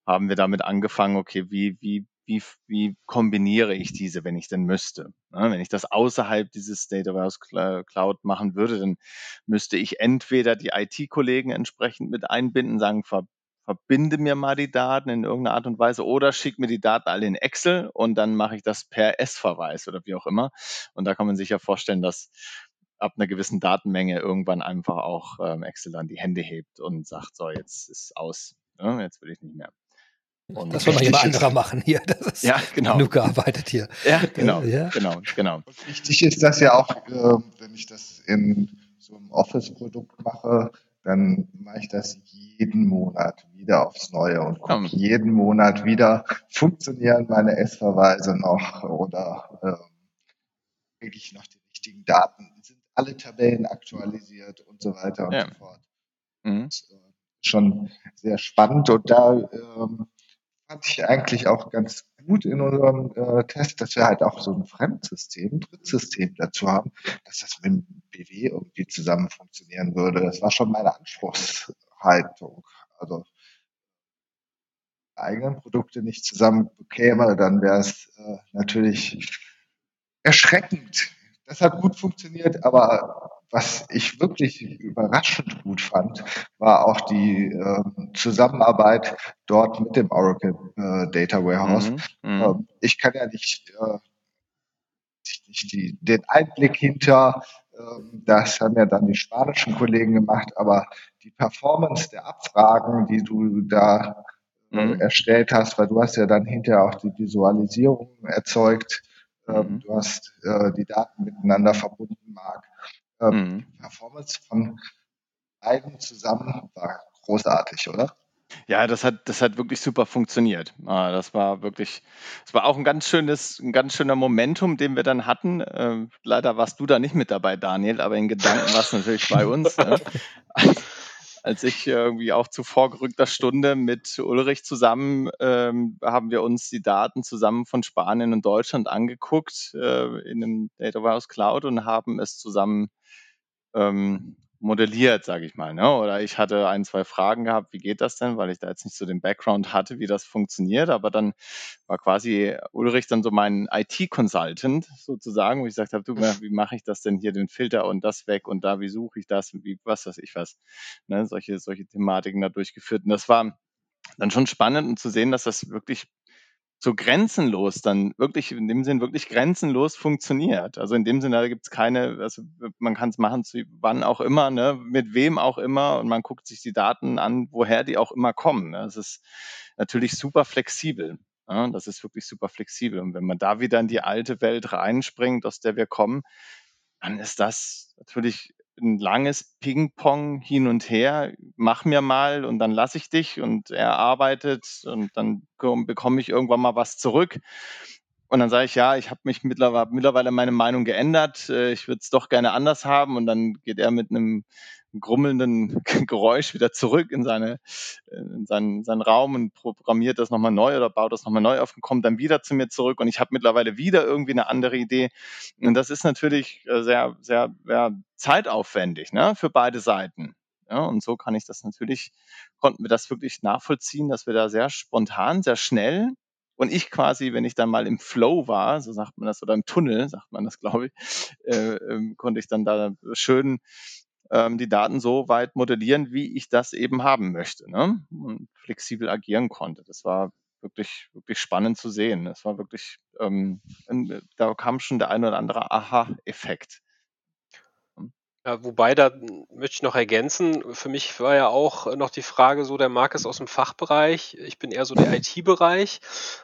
haben wir damit angefangen, okay, wie, wie wie, wie kombiniere ich diese, wenn ich denn müsste. Ja, wenn ich das außerhalb dieses Data Warehouse Cloud machen würde, dann müsste ich entweder die IT-Kollegen entsprechend mit einbinden, sagen, ver, verbinde mir mal die Daten in irgendeiner Art und Weise oder schick mir die Daten alle in Excel und dann mache ich das per S-Verweis oder wie auch immer. Und da kann man sich ja vorstellen, dass ab einer gewissen Datenmenge irgendwann einfach auch ähm, Excel dann die Hände hebt und sagt, so, jetzt ist aus. Ja, jetzt will ich nicht mehr. Und das soll mal jemand anderer machen hier. Das ist ja, genau. genug gearbeitet hier. Ja, genau. Ja. genau, genau. Und wichtig ist das ja auch, äh, wenn ich das in so einem Office-Produkt mache, dann mache ich das jeden Monat wieder aufs Neue und gucke jeden Monat wieder, funktionieren meine S-Verweise noch oder äh, kriege ich noch die richtigen Daten, sind alle Tabellen aktualisiert und so weiter und ja. so fort. Mhm. Das, äh, schon sehr spannend und da ähm, fand ich eigentlich auch ganz gut in unserem äh, Test, dass wir halt auch so ein Fremdsystem, Drittsystem dazu haben, dass das mit dem BW irgendwie zusammen funktionieren würde. Das war schon meine Anspruchshaltung. Also eigenen Produkte nicht zusammen bekäme, dann wäre es äh, natürlich erschreckend. Das hat gut funktioniert, aber was ich wirklich überraschend gut fand, war auch die äh, Zusammenarbeit dort mit dem Oracle äh, Data Warehouse. Mhm, mhm. ähm, ich kann ja nicht, äh, nicht die, den Einblick hinter, ähm, das haben ja dann die spanischen Kollegen gemacht, aber die Performance der Abfragen, die du da äh, mhm. erstellt hast, weil du hast ja dann hinterher auch die Visualisierung erzeugt, ähm, mhm. du hast äh, die Daten miteinander verbunden, Marc. Ähm, mhm. Die Performance von beiden zusammen war großartig, oder? Ja, das hat, das hat wirklich super funktioniert. Ah, das war wirklich, es war auch ein ganz schönes, ein ganz schöner Momentum, den wir dann hatten. Ähm, leider warst du da nicht mit dabei, Daniel, aber in Gedanken warst du natürlich bei uns. Ne? Als ich irgendwie auch zu vorgerückter Stunde mit Ulrich zusammen ähm, haben wir uns die Daten zusammen von Spanien und Deutschland angeguckt äh, in dem Data Warehouse Cloud und haben es zusammen ähm, modelliert, sage ich mal. Ne? Oder ich hatte ein, zwei Fragen gehabt, wie geht das denn, weil ich da jetzt nicht so den Background hatte, wie das funktioniert. Aber dann war quasi Ulrich dann so mein IT-Consultant sozusagen, wo ich gesagt habe, du, wie mache ich das denn hier, den Filter und das weg und da, wie suche ich das, wie was weiß ich was. Ne? Solche, solche Thematiken da durchgeführt. Und das war dann schon spannend um zu sehen, dass das wirklich so grenzenlos dann wirklich, in dem Sinn wirklich grenzenlos funktioniert. Also in dem Sinne, da gibt es keine, also man kann es machen zu wann auch immer, ne, mit wem auch immer und man guckt sich die Daten an, woher die auch immer kommen. Ne. Das ist natürlich super flexibel. Ja, das ist wirklich super flexibel. Und wenn man da wieder in die alte Welt reinspringt, aus der wir kommen, dann ist das natürlich ein langes Ping-Pong hin und her, mach mir mal und dann lasse ich dich und er arbeitet und dann bekomme ich irgendwann mal was zurück. Und dann sage ich, ja, ich habe mich mittlerweile, mittlerweile meine Meinung geändert, äh, ich würde es doch gerne anders haben und dann geht er mit einem grummelnden Geräusch wieder zurück in, seine, in seinen, seinen Raum und programmiert das nochmal neu oder baut das nochmal neu auf und kommt dann wieder zu mir zurück und ich habe mittlerweile wieder irgendwie eine andere Idee. Und das ist natürlich äh, sehr, sehr, sehr zeitaufwendig ne, für beide Seiten. Ja, und so kann ich das natürlich, konnten wir das wirklich nachvollziehen, dass wir da sehr spontan, sehr schnell und ich quasi, wenn ich dann mal im Flow war, so sagt man das, oder im Tunnel, sagt man das, glaube ich, äh, äh, konnte ich dann da schön ähm, die Daten so weit modellieren, wie ich das eben haben möchte ne? und flexibel agieren konnte. Das war wirklich, wirklich spannend zu sehen. Das war wirklich, ähm, da kam schon der ein oder andere Aha-Effekt. Ja, wobei, da möchte ich noch ergänzen, für mich war ja auch noch die Frage so, der Marc ist aus dem Fachbereich, ich bin eher so der IT-Bereich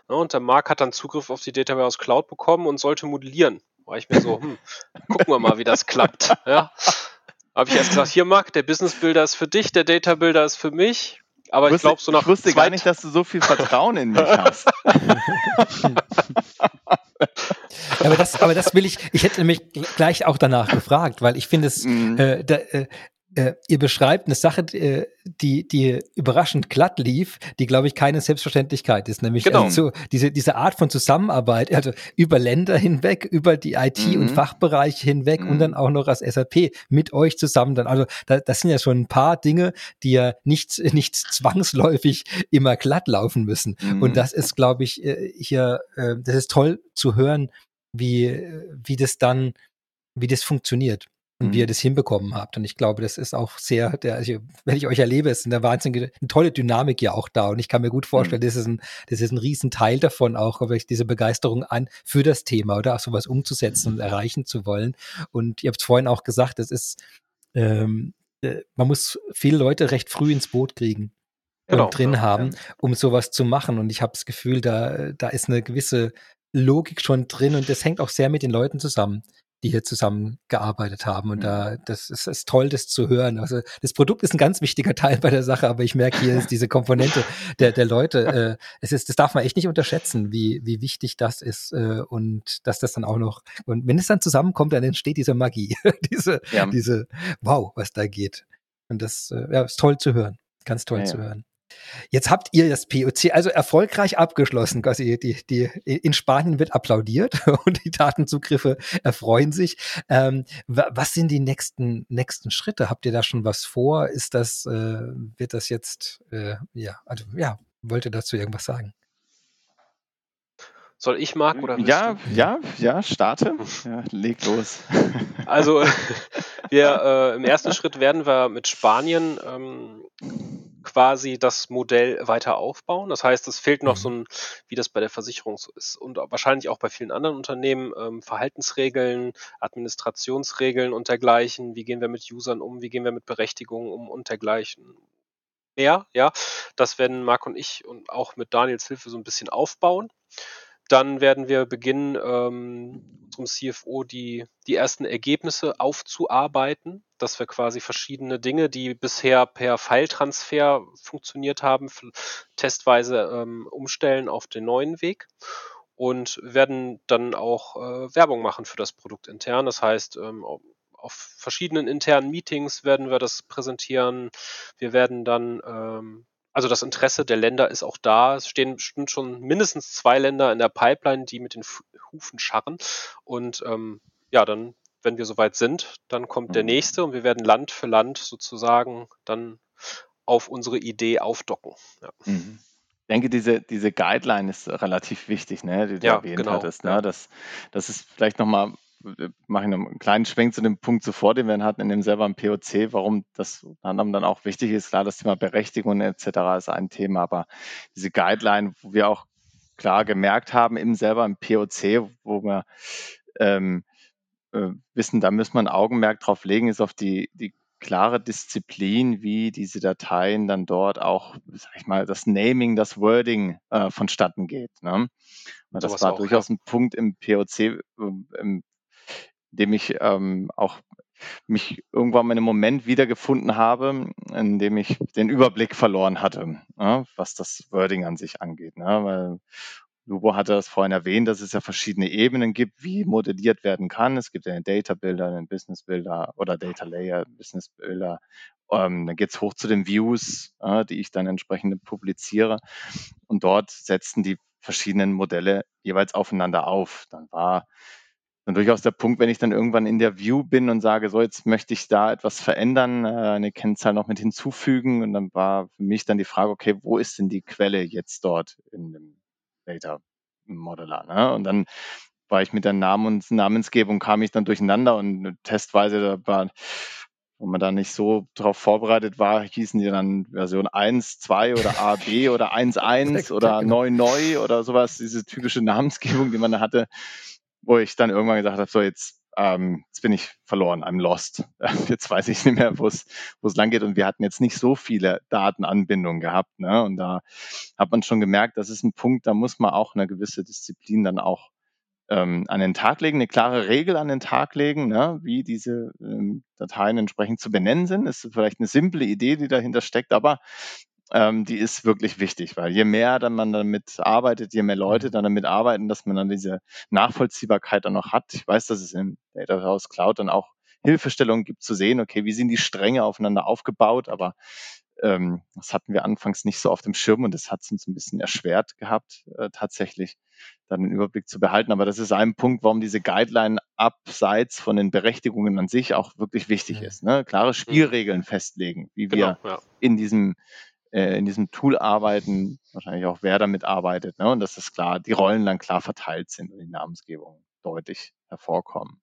ne, und der Marc hat dann Zugriff auf die Data Warehouse Cloud bekommen und sollte modellieren. War ich mir so, hm, gucken wir mal, wie das klappt. Ja. Habe ich erst gesagt, hier Marc, der Business Builder ist für dich, der Data Builder ist für mich. Aber ich, ich glaube, so nach. Ich wusste gar nicht, dass du so viel Vertrauen in mich hast. aber das, aber das will ich, ich hätte nämlich gleich auch danach gefragt, weil ich finde es, mhm. äh, da, äh, äh, ihr beschreibt eine Sache, äh, die, die überraschend glatt lief, die, glaube ich, keine Selbstverständlichkeit ist. Nämlich genau. also, diese, diese Art von Zusammenarbeit, also über Länder hinweg, über die IT- mhm. und Fachbereiche hinweg mhm. und dann auch noch als SAP mit euch zusammen. Dann, also da, das sind ja schon ein paar Dinge, die ja nicht, nicht zwangsläufig immer glatt laufen müssen. Mhm. Und das ist, glaube ich, äh, hier, äh, das ist toll zu hören, wie, wie das dann, wie das funktioniert und mhm. wie ihr das hinbekommen habt. Und ich glaube, das ist auch sehr, der, also, wenn ich euch erlebe, ist eine wahnsinnige, eine tolle Dynamik ja auch da. Und ich kann mir gut vorstellen, mhm. das ist ein, das ist ein Riesenteil davon auch, wirklich diese Begeisterung an für das Thema oder auch sowas umzusetzen und erreichen zu wollen. Und ihr habt es vorhin auch gesagt, das ist, ähm, äh, man muss viele Leute recht früh ins Boot kriegen. Genau, drin ja, haben, ja. um sowas zu machen. Und ich habe das Gefühl, da, da ist eine gewisse Logik schon drin und das hängt auch sehr mit den Leuten zusammen die hier zusammengearbeitet haben. Und mhm. da, das ist, ist toll, das zu hören. Also das Produkt ist ein ganz wichtiger Teil bei der Sache, aber ich merke hier ist diese Komponente der, der Leute. Äh, es ist, das darf man echt nicht unterschätzen, wie, wie wichtig das ist äh, und dass das dann auch noch, und wenn es dann zusammenkommt, dann entsteht diese Magie, diese, ja. diese, wow, was da geht. Und das äh, ja, ist toll zu hören. Ganz toll ja, zu hören. Jetzt habt ihr das POC also erfolgreich abgeschlossen. Quasi die, die, in Spanien wird applaudiert und die Datenzugriffe erfreuen sich. Ähm, was sind die nächsten, nächsten Schritte? Habt ihr da schon was vor? Ist das, äh, wird das jetzt, äh, ja, also ja, wollte dazu irgendwas sagen? Soll ich, Marc, oder Ja, du? ja, ja, starte. Ja, leg los. Also, wir, äh, im ersten Schritt werden wir mit Spanien ähm, quasi das Modell weiter aufbauen. Das heißt, es fehlt noch so mhm. ein, wie das bei der Versicherung so ist und wahrscheinlich auch bei vielen anderen Unternehmen, ähm, Verhaltensregeln, Administrationsregeln und dergleichen. Wie gehen wir mit Usern um? Wie gehen wir mit Berechtigungen um und dergleichen? Mehr, ja. Das werden Marc und ich und auch mit Daniels Hilfe so ein bisschen aufbauen. Dann werden wir beginnen, ähm, zum CFO die, die ersten Ergebnisse aufzuarbeiten, dass wir quasi verschiedene Dinge, die bisher per File-Transfer funktioniert haben, testweise ähm, umstellen auf den neuen Weg und werden dann auch äh, Werbung machen für das Produkt intern. Das heißt, ähm, auf verschiedenen internen Meetings werden wir das präsentieren. Wir werden dann ähm, also das Interesse der Länder ist auch da. Es stehen bestimmt schon mindestens zwei Länder in der Pipeline, die mit den Hufen scharren. Und ähm, ja, dann, wenn wir soweit sind, dann kommt der mhm. nächste und wir werden Land für Land sozusagen dann auf unsere Idee aufdocken. Ja. Mhm. Ich denke, diese, diese Guideline ist relativ wichtig, ne, die du ja, erwähnt genau, hattest. Ne? Ja. Das, das ist vielleicht nochmal mache ich noch einen kleinen Schwenk zu dem Punkt zuvor, den wir hatten in dem selber im POC, warum das anderem dann auch wichtig ist. Klar, das Thema Berechtigung etc. ist ein Thema, aber diese Guideline, wo wir auch klar gemerkt haben, im selber im POC, wo wir ähm, äh, wissen, da muss man Augenmerk drauf legen, ist auf die, die klare Disziplin, wie diese Dateien dann dort auch, sag ich mal, das Naming, das Wording äh, vonstatten geht. Ne? das war durchaus ein Punkt im POC, äh, im dem ich ähm, auch mich irgendwann in einem Moment wiedergefunden habe, in dem ich den Überblick verloren hatte, ja, was das Wording an sich angeht. Ne? Weil Lubo hatte das vorhin erwähnt, dass es ja verschiedene Ebenen gibt, wie modelliert werden kann. Es gibt einen Data Builder, einen Business Builder oder Data Layer, Business Builder. Ähm, dann geht's hoch zu den Views, äh, die ich dann entsprechend publiziere. Und dort setzen die verschiedenen Modelle jeweils aufeinander auf. Dann war dann durchaus der Punkt, wenn ich dann irgendwann in der View bin und sage, so jetzt möchte ich da etwas verändern, äh, eine Kennzahl noch mit hinzufügen und dann war für mich dann die Frage, okay, wo ist denn die Quelle jetzt dort in dem Data Modeler? Ne? Und dann war ich mit der Namen und Namensgebung kam ich dann durcheinander und testweise da war wo man da nicht so darauf vorbereitet war, hießen die dann Version 1, 2 oder AB oder 1.1 oder genau. neu neu oder sowas, diese typische Namensgebung, die man da hatte wo ich dann irgendwann gesagt habe, so jetzt, ähm, jetzt bin ich verloren, I'm lost. Jetzt weiß ich nicht mehr, wo es wo es lang geht. Und wir hatten jetzt nicht so viele Datenanbindungen gehabt. Ne? Und da hat man schon gemerkt, das ist ein Punkt, da muss man auch eine gewisse Disziplin dann auch ähm, an den Tag legen, eine klare Regel an den Tag legen, ne? wie diese ähm, Dateien entsprechend zu benennen sind. Das ist vielleicht eine simple Idee, die dahinter steckt, aber ähm, die ist wirklich wichtig, weil je mehr dann man damit arbeitet, je mehr Leute mhm. dann damit arbeiten, dass man dann diese Nachvollziehbarkeit dann noch hat. Ich weiß, dass es im Data House Cloud dann auch Hilfestellungen gibt zu sehen, okay, wie sind die Stränge aufeinander aufgebaut, aber ähm, das hatten wir anfangs nicht so auf dem Schirm und das hat es uns ein bisschen erschwert gehabt, äh, tatsächlich dann den Überblick zu behalten. Aber das ist ein Punkt, warum diese Guideline abseits von den Berechtigungen an sich auch wirklich wichtig mhm. ist. Ne? Klare mhm. Spielregeln festlegen, wie wir genau, ja. in diesem äh, in diesem Tool arbeiten, wahrscheinlich auch wer damit arbeitet, ne? und dass das klar, die Rollen dann klar verteilt sind und die Namensgebung deutlich hervorkommen.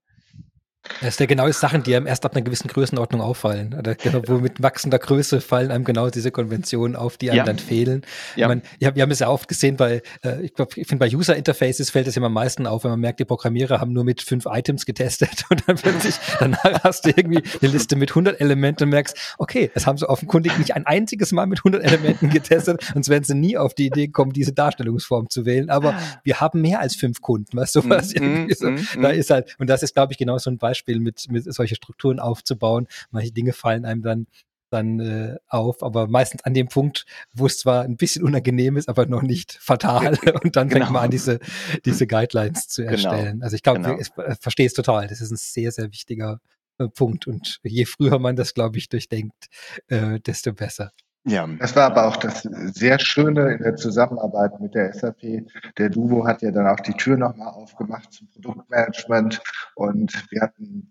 Das ist ja genau die Sachen, die einem erst ab einer gewissen Größenordnung auffallen. Oder genau, wo mit wachsender Größe fallen einem genau diese Konventionen auf, die einem ja. dann fehlen. Ja. Ich meine, wir haben es ja oft gesehen bei, äh, ich, glaub, ich finde bei User Interfaces fällt es immer am meisten auf, wenn man merkt, die Programmierer haben nur mit fünf Items getestet und dann plötzlich, danach hast du irgendwie eine Liste mit 100 Elementen und merkst, okay, es haben sie offenkundig nicht ein einziges Mal mit 100 Elementen getestet, sonst wären sie nie auf die Idee gekommen, diese Darstellungsform zu wählen. Aber wir haben mehr als fünf Kunden, weißt du was? Mm, mm, so, mm, da ist halt, und das ist, glaube ich, genau so ein Beispiel Beispiel mit, mit solche Strukturen aufzubauen. Manche Dinge fallen einem dann dann äh, auf, aber meistens an dem Punkt, wo es zwar ein bisschen unangenehm ist, aber noch nicht fatal. Und dann genau. fängt man an, diese, diese Guidelines zu genau. erstellen. Genau. Also ich glaube, genau. ich äh, verstehe es total. Das ist ein sehr, sehr wichtiger äh, Punkt. Und je früher man das, glaube ich, durchdenkt, äh, desto besser. Ja. Das war aber auch das sehr Schöne in der Zusammenarbeit mit der SAP. Der Duo hat ja dann auch die Tür nochmal aufgemacht zum Produktmanagement und wir hatten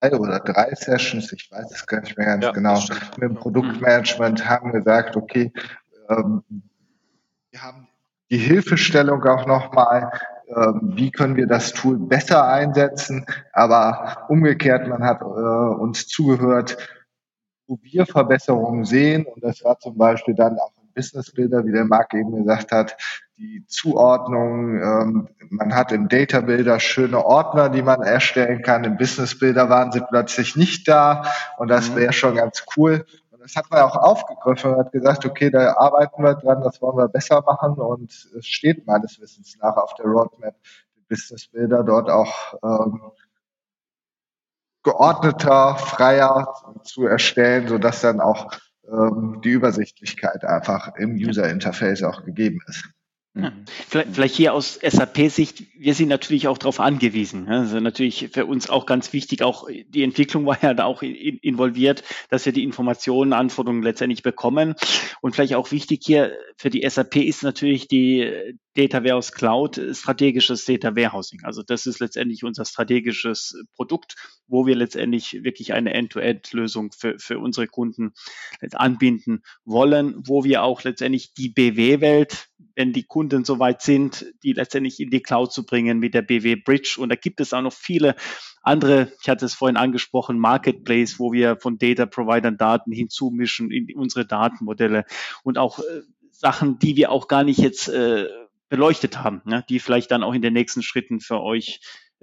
zwei oder drei Sessions, ich weiß es gar nicht mehr ganz ja, genau, mit dem Produktmanagement haben gesagt, okay, ähm, wir haben die Hilfestellung auch nochmal, ähm, wie können wir das Tool besser einsetzen, aber umgekehrt, man hat äh, uns zugehört, wo wir Verbesserungen sehen. Und das war zum Beispiel dann auch in Business Builder, wie der Marc eben gesagt hat, die Zuordnung. Ähm, man hat im Data Builder schöne Ordner, die man erstellen kann. Im Business Builder waren sie plötzlich nicht da. Und das mhm. wäre schon ganz cool. Und das hat man auch aufgegriffen und hat gesagt, okay, da arbeiten wir dran, das wollen wir besser machen. Und es steht meines Wissens nach auf der Roadmap, die Business Builder dort auch ähm, geordneter, freier zu erstellen, so dass dann auch ähm, die Übersichtlichkeit einfach im User Interface auch gegeben ist. Ja. Vielleicht, vielleicht hier aus SAP-Sicht, wir sind natürlich auch darauf angewiesen. Also natürlich für uns auch ganz wichtig, auch die Entwicklung war ja da auch involviert, dass wir die Informationen, Anforderungen letztendlich bekommen. Und vielleicht auch wichtig hier für die SAP ist natürlich die Data Warehouse Cloud strategisches Data Warehousing. Also das ist letztendlich unser strategisches Produkt, wo wir letztendlich wirklich eine End-to-End-Lösung für, für unsere Kunden anbinden wollen, wo wir auch letztendlich die BW-Welt wenn die Kunden soweit sind, die letztendlich in die Cloud zu bringen mit der BW Bridge. Und da gibt es auch noch viele andere, ich hatte es vorhin angesprochen, Marketplace, wo wir von Data Providern Daten hinzumischen in unsere Datenmodelle und auch äh, Sachen, die wir auch gar nicht jetzt äh, beleuchtet haben, ne, die vielleicht dann auch in den nächsten Schritten für euch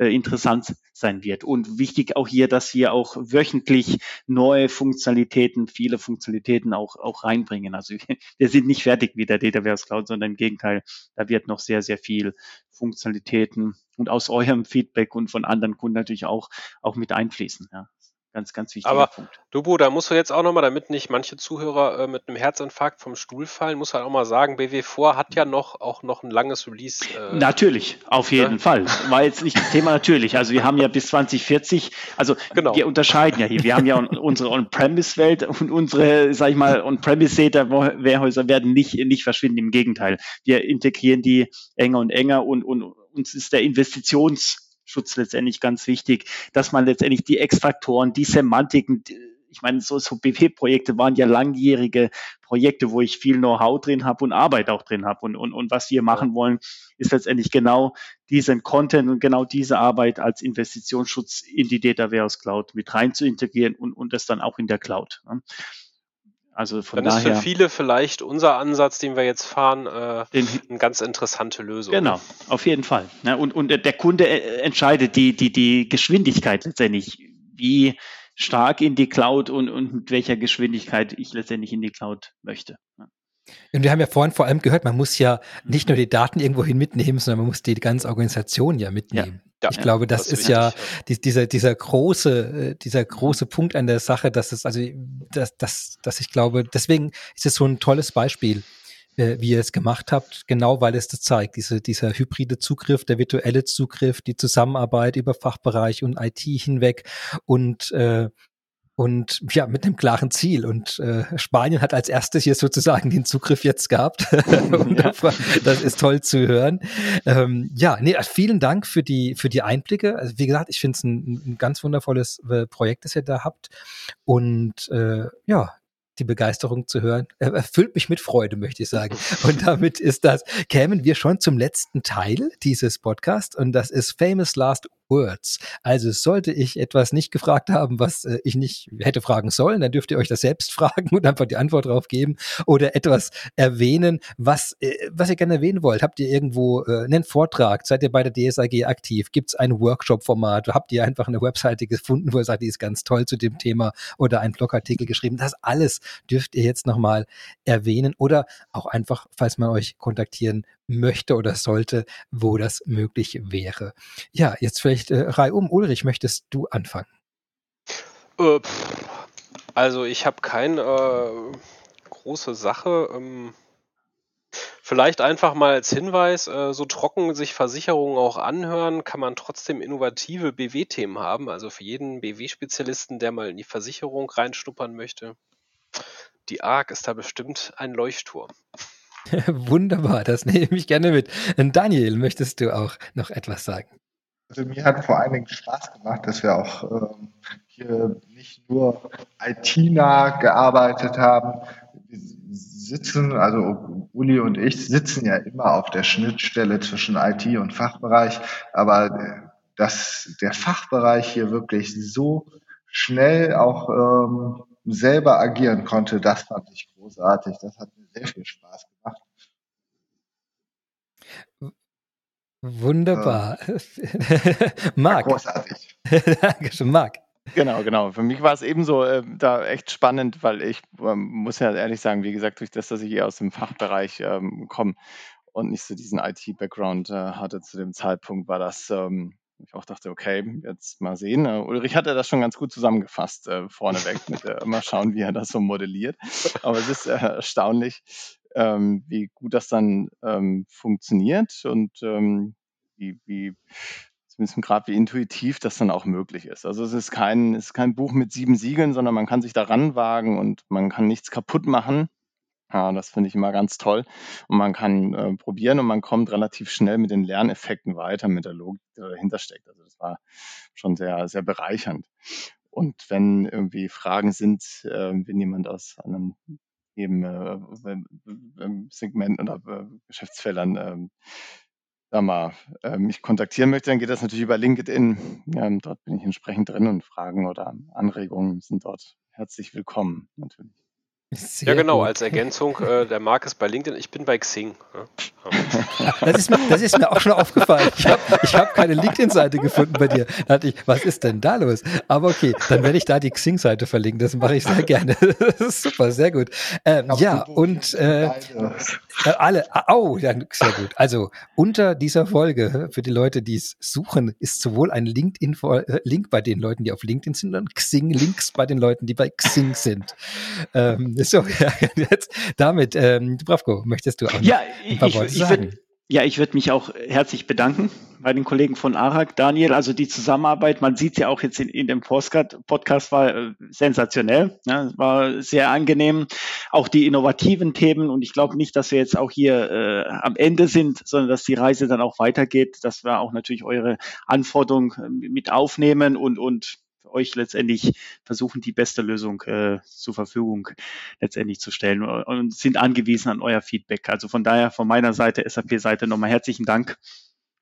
interessant sein wird. Und wichtig auch hier, dass wir auch wöchentlich neue Funktionalitäten, viele Funktionalitäten auch, auch reinbringen. Also wir sind nicht fertig mit der Dataverse Cloud, sondern im Gegenteil, da wird noch sehr, sehr viel Funktionalitäten und aus eurem Feedback und von anderen Kunden natürlich auch, auch mit einfließen. Ja. Ganz, ganz wichtiger Aber, Punkt. Dubu, da musst du jetzt auch nochmal, damit nicht manche Zuhörer äh, mit einem Herzinfarkt vom Stuhl fallen, muss halt auch mal sagen, BW4 hat ja noch auch noch ein langes Release. Äh, natürlich, auf jeden ne? Fall. War jetzt nicht das Thema natürlich. Also wir haben ja bis 2040, also genau. wir unterscheiden ja hier. Wir haben ja unsere On-Premise-Welt und unsere, sag ich mal, On-Premise-Data-Warehäuser werden nicht, nicht verschwinden. Im Gegenteil. Wir integrieren die enger und enger und, und uns ist der Investitions Schutz letztendlich ganz wichtig, dass man letztendlich die Extraktoren, die Semantiken, ich meine, so, so BW-Projekte waren ja langjährige Projekte, wo ich viel Know-how drin habe und Arbeit auch drin habe. Und, und, und was wir machen wollen, ist letztendlich genau diesen Content und genau diese Arbeit als Investitionsschutz in die Data Warehouse Cloud mit rein zu integrieren und, und das dann auch in der Cloud. Ne? Also von Dann daher, ist für viele vielleicht unser Ansatz, den wir jetzt fahren, äh, den, eine ganz interessante Lösung. Genau, auf jeden Fall. Ja, und, und der Kunde äh, entscheidet die, die, die Geschwindigkeit letztendlich, wie stark in die Cloud und, und mit welcher Geschwindigkeit ich letztendlich in die Cloud möchte. Und wir haben ja vorhin vor allem gehört, man muss ja nicht nur die Daten irgendwohin mitnehmen, sondern man muss die ganze Organisation ja mitnehmen. Ja. Ja, ich glaube, das, das ist ja die, dieser, dieser große, äh, dieser große Punkt an der Sache, dass es, also, dass, dass, dass ich glaube, deswegen ist es so ein tolles Beispiel, äh, wie ihr es gemacht habt, genau weil es das zeigt, diese, dieser hybride Zugriff, der virtuelle Zugriff, die Zusammenarbeit über Fachbereich und IT hinweg und äh, und ja, mit einem klaren Ziel. Und äh, Spanien hat als erstes hier sozusagen den Zugriff jetzt gehabt. das ist toll zu hören. Ähm, ja, nee, also vielen Dank für die, für die Einblicke. Also wie gesagt, ich finde es ein, ein, ganz wundervolles äh, Projekt, das ihr da habt. Und äh, ja, die Begeisterung zu hören, erfüllt mich mit Freude, möchte ich sagen. Und damit ist das, kämen wir schon zum letzten Teil dieses Podcasts und das ist Famous Last Words. Also sollte ich etwas nicht gefragt haben, was äh, ich nicht hätte fragen sollen, dann dürft ihr euch das selbst fragen und einfach die Antwort drauf geben oder etwas erwähnen, was, äh, was ihr gerne erwähnen wollt. Habt ihr irgendwo äh, einen Vortrag? Seid ihr bei der DSAG aktiv? Gibt es ein Workshop-Format? Habt ihr einfach eine Webseite gefunden, wo ihr sagt, die ist ganz toll zu dem Thema oder einen Blogartikel geschrieben? Das alles dürft ihr jetzt nochmal erwähnen oder auch einfach, falls man euch kontaktieren möchte oder sollte, wo das möglich wäre. Ja, jetzt vielleicht äh, reihum. Ulrich, möchtest du anfangen? Äh, also ich habe keine äh, große Sache. Ähm, vielleicht einfach mal als Hinweis, äh, so trocken sich Versicherungen auch anhören, kann man trotzdem innovative BW-Themen haben. Also für jeden BW-Spezialisten, der mal in die Versicherung reinschnuppern möchte. Die ARC ist da bestimmt ein Leuchtturm. Wunderbar, das nehme ich gerne mit. Daniel, möchtest du auch noch etwas sagen? Also mir hat vor allen Dingen Spaß gemacht, dass wir auch ähm, hier nicht nur IT-nah gearbeitet haben. Wir sitzen, also Uli und ich sitzen ja immer auf der Schnittstelle zwischen IT und Fachbereich, aber äh, dass der Fachbereich hier wirklich so schnell auch ähm, selber agieren konnte, das fand ich großartig. Das hat mir sehr viel Spaß gemacht. Wunderbar. Marc. Großartig. Dankeschön, Marc. Genau, genau. Für mich war es ebenso äh, da echt spannend, weil ich ähm, muss ja ehrlich sagen, wie gesagt, durch das, dass ich eher aus dem Fachbereich ähm, komme und nicht so diesen IT-Background äh, hatte zu dem Zeitpunkt, war das ähm, ich auch dachte, okay, jetzt mal sehen. Uh, Ulrich hatte das schon ganz gut zusammengefasst äh, vorneweg mit äh, mal schauen, wie er das so modelliert. Aber es ist äh, erstaunlich, ähm, wie gut das dann ähm, funktioniert und ähm, wie, wie zumindest gerade wie intuitiv das dann auch möglich ist. Also es ist kein, es ist kein Buch mit sieben Siegeln, sondern man kann sich daran wagen und man kann nichts kaputt machen. Ja, das finde ich immer ganz toll. Und man kann äh, probieren und man kommt relativ schnell mit den Lerneffekten weiter, mit der Logik, die dahinter steckt. Also das war schon sehr, sehr bereichernd. Und wenn irgendwie Fragen sind, äh, wenn jemand aus einem eben äh, Segment oder äh, Geschäftsfeldern ähm, da mal äh, mich kontaktieren möchte, dann geht das natürlich über LinkedIn. Ähm, dort bin ich entsprechend drin und Fragen oder Anregungen sind dort herzlich willkommen natürlich. Sehr ja, genau, gut. als Ergänzung, äh, der Marc ist bei LinkedIn, ich bin bei Xing. Ja. Das, ist mir, das ist mir auch schon aufgefallen. Ich habe ich hab keine LinkedIn-Seite gefunden bei dir. Da dachte ich, was ist denn da los? Aber okay, dann werde ich da die Xing-Seite verlinken. Das mache ich sehr gerne. Das ist super, sehr gut. Ähm, ja, und äh, äh alle, oh, ja, sehr gut. Also unter dieser Folge, für die Leute, die es suchen, ist sowohl ein LinkedIn-Link bei den Leuten, die auf LinkedIn sind, und Xing-Links bei den Leuten, die bei Xing sind. Ähm, so, ja, jetzt damit, ähm, Dubravko, möchtest du auch ja, ein paar ich, Worte ich sagen? Würd, Ja, ich würde mich auch herzlich bedanken bei den Kollegen von ARAG. Daniel, also die Zusammenarbeit, man sieht ja auch jetzt in, in dem Podcast, war äh, sensationell, ne? war sehr angenehm. Auch die innovativen Themen und ich glaube nicht, dass wir jetzt auch hier äh, am Ende sind, sondern dass die Reise dann auch weitergeht, dass wir auch natürlich eure Anforderungen äh, mit aufnehmen und, und euch letztendlich versuchen, die beste Lösung äh, zur Verfügung letztendlich zu stellen und sind angewiesen an euer Feedback. Also von daher von meiner Seite, SAP-Seite nochmal herzlichen Dank.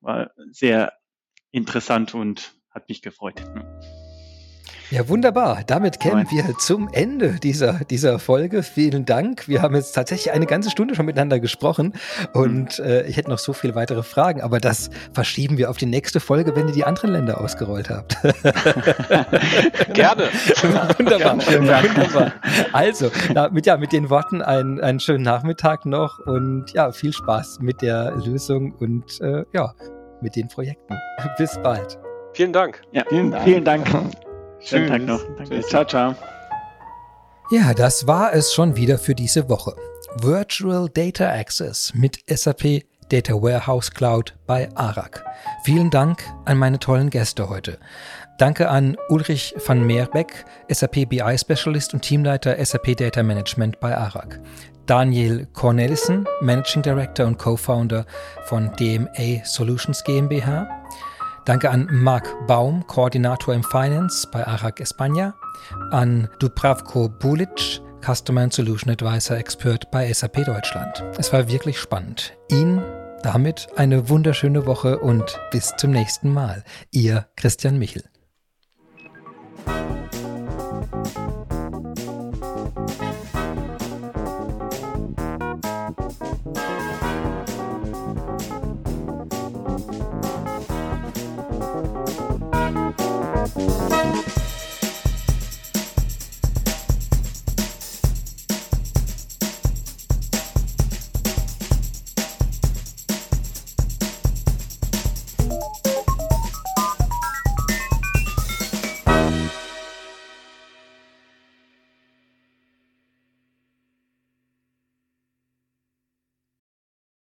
War sehr interessant und hat mich gefreut. Ja, wunderbar. Damit kämen wir zum Ende dieser, dieser Folge. Vielen Dank. Wir haben jetzt tatsächlich eine ganze Stunde schon miteinander gesprochen und äh, ich hätte noch so viele weitere Fragen, aber das verschieben wir auf die nächste Folge, wenn ihr die anderen Länder ausgerollt habt. Gerne. wunderbar. wunderbar. Also, na, mit, ja, mit den Worten einen, einen schönen Nachmittag noch und ja, viel Spaß mit der Lösung und äh, ja, mit den Projekten. Bis bald. Vielen Dank. Ja, vielen Dank. Vielen Dank. Schönen Tag noch. Danke. Ciao, ciao. Ja, das war es schon wieder für diese Woche. Virtual Data Access mit SAP Data Warehouse Cloud bei ARAG. Vielen Dank an meine tollen Gäste heute. Danke an Ulrich van Meerbeck, SAP BI Specialist und Teamleiter SAP Data Management bei ARAG. Daniel Cornelissen, Managing Director und Co-Founder von DMA Solutions GmbH. Danke an Marc Baum, Koordinator im Finance bei Arak España, an Dubravko Bulic, Customer and Solution Advisor Expert bei SAP Deutschland. Es war wirklich spannend. Ihnen damit eine wunderschöne Woche und bis zum nächsten Mal. Ihr Christian Michel.